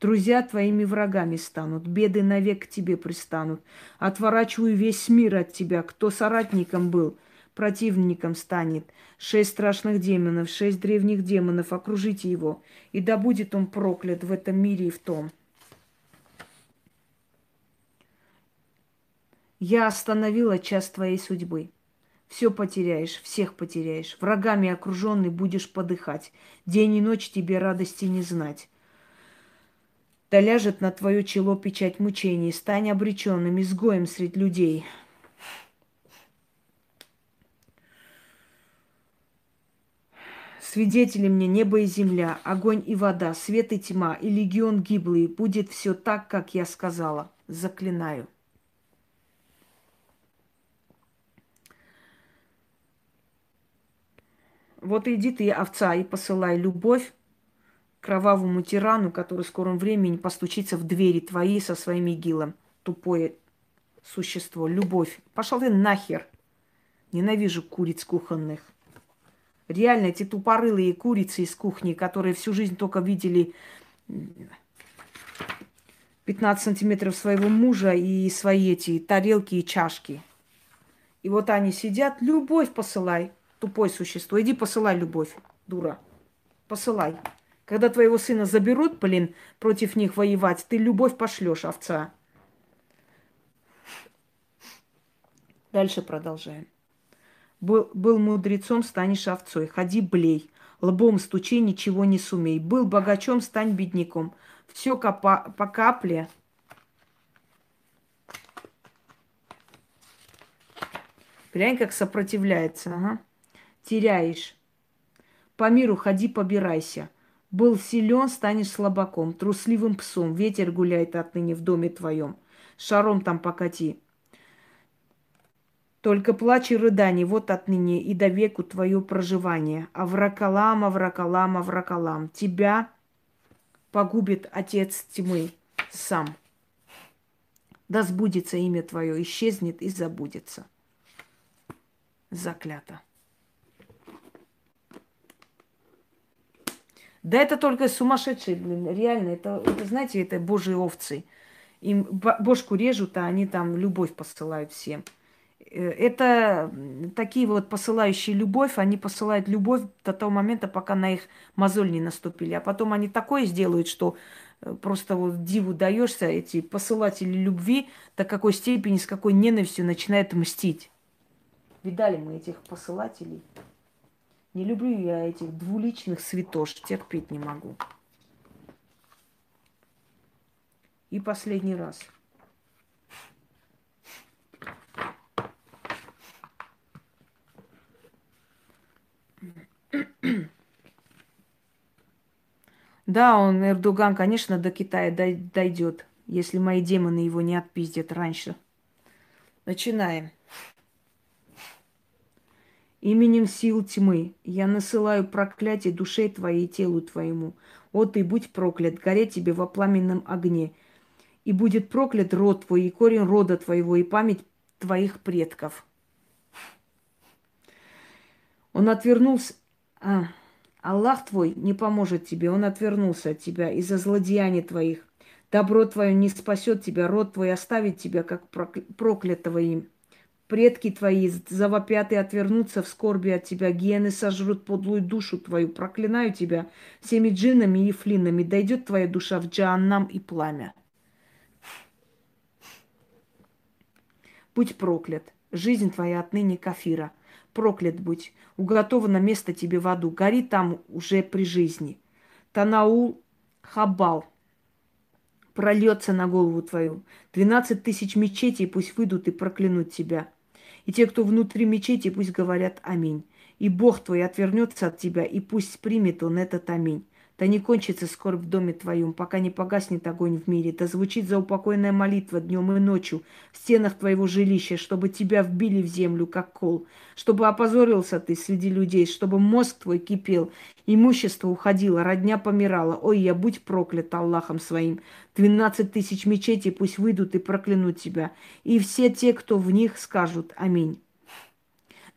Друзья твоими врагами станут, беды навек к тебе пристанут. Отворачиваю весь мир от тебя, кто соратником был, противником станет. Шесть страшных демонов, шесть древних демонов, окружите его, и да будет он проклят в этом мире и в том. Я остановила час твоей судьбы. Все потеряешь, всех потеряешь. Врагами окруженный будешь подыхать. День и ночь тебе радости не знать. Да ляжет на твое чело печать мучений, стань обреченным, изгоем среди людей. Свидетели мне небо и земля, огонь и вода, свет и тьма, и легион гиблый. Будет все так, как я сказала. Заклинаю. Вот иди ты, овца, и посылай любовь кровавому тирану, который в скором времени постучится в двери твои со своим игилом. Тупое существо, любовь. Пошел ты нахер. Ненавижу куриц кухонных. Реально, эти тупорылые курицы из кухни, которые всю жизнь только видели 15 сантиметров своего мужа и свои эти тарелки и чашки. И вот они сидят, любовь посылай, тупое существо. Иди посылай любовь, дура. Посылай. Когда твоего сына заберут, блин, против них воевать, ты любовь пошлешь, овца. Дальше продолжаем. Был, был мудрецом, станешь овцой. Ходи, блей. Лбом стучи, ничего не сумей. Был богачом, стань бедняком. Все капа, по капле. Глянь, как сопротивляется. Ага. Теряешь. По миру ходи, побирайся. Был силен, станешь слабаком, трусливым псом. Ветер гуляет отныне в доме твоем. Шаром там покати. Только плач и рыдание, вот отныне и до веку твое проживание. Авракалам, Авракалам, Авракалам. Тебя погубит Отец тьмы сам. Да сбудется имя твое, исчезнет и забудется. Заклято. Да это только сумасшедшие, блин, реально, это, это знаете, это божьи овцы. Им бошку режут, а они там любовь посылают всем. Э, это такие вот посылающие любовь, они посылают любовь до того момента, пока на их мозоль не наступили. А потом они такое сделают, что э, просто вот диву даешься, эти посылатели любви до какой степени, с какой ненавистью начинают мстить. Видали мы этих посылателей? Не люблю я этих двуличных святош, терпеть не могу. И последний раз. Да, он, Эрдоган, конечно, до Китая дойдет, если мои демоны его не отпиздят раньше. Начинаем. Именем сил тьмы я насылаю проклятие душе твоей и телу твоему. О, ты будь проклят, гореть тебе во пламенном огне. И будет проклят род твой, и корень рода твоего, и память твоих предков. Он отвернулся... А, Аллах твой не поможет тебе, он отвернулся от тебя из-за злодеяний твоих. Добро твое не спасет тебя, род твой оставит тебя, как проклятого им. Предки твои завопят и отвернутся в скорби от тебя. Гены сожрут подлую душу твою. Проклинаю тебя всеми джиннами и флинами. Дойдет твоя душа в джаннам и пламя. Будь проклят. Жизнь твоя отныне кафира. проклят будь. Уготовано место тебе в аду. Гори там уже при жизни. Танаул Хабал прольется на голову твою. Двенадцать тысяч мечетей пусть выйдут и проклянут тебя. И те, кто внутри мечети, пусть говорят аминь. И Бог твой отвернется от тебя, и пусть примет он этот аминь. Да не кончится скорбь в доме твоем, пока не погаснет огонь в мире. Да звучит заупокойная молитва днем и ночью в стенах твоего жилища, чтобы тебя вбили в землю, как кол, чтобы опозорился ты среди людей, чтобы мозг твой кипел, имущество уходило, родня помирала. Ой, я будь проклят Аллахом своим. Двенадцать тысяч мечетей пусть выйдут и проклянут тебя. И все те, кто в них скажут Аминь.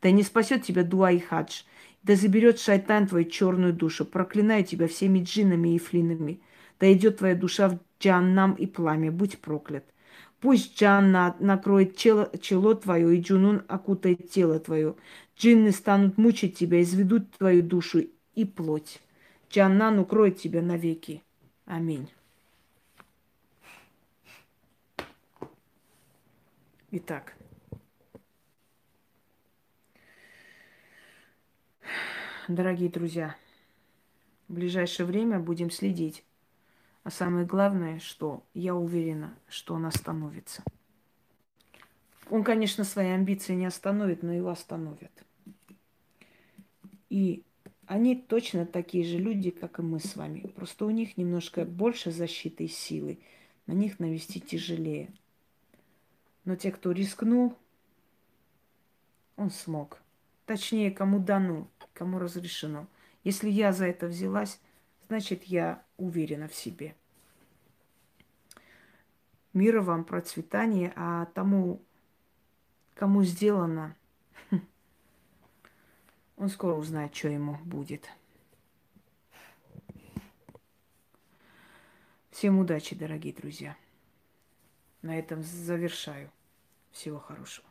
Да не спасет тебя дуа и хадж. Да заберет шайтан твою черную душу. Проклинаю тебя всеми джинами и флинами. Да идет твоя душа в джаннам и пламя. Будь проклят. Пусть Джанна накроет чело, чело твое, и Джунун окутает тело твое. Джинны станут мучить тебя, изведут твою душу и плоть. Джаннан укроет тебя навеки. Аминь. Итак, дорогие друзья, в ближайшее время будем следить. А самое главное, что я уверена, что он остановится. Он, конечно, свои амбиции не остановит, но его остановят. И они точно такие же люди, как и мы с вами. Просто у них немножко больше защиты и силы. На них навести тяжелее. Но те, кто рискнул, он смог. Точнее, кому дано кому разрешено. Если я за это взялась, значит, я уверена в себе. Мира вам, процветания, а тому, кому сделано, <laughs> он скоро узнает, что ему будет. Всем удачи, дорогие друзья. На этом завершаю. Всего хорошего.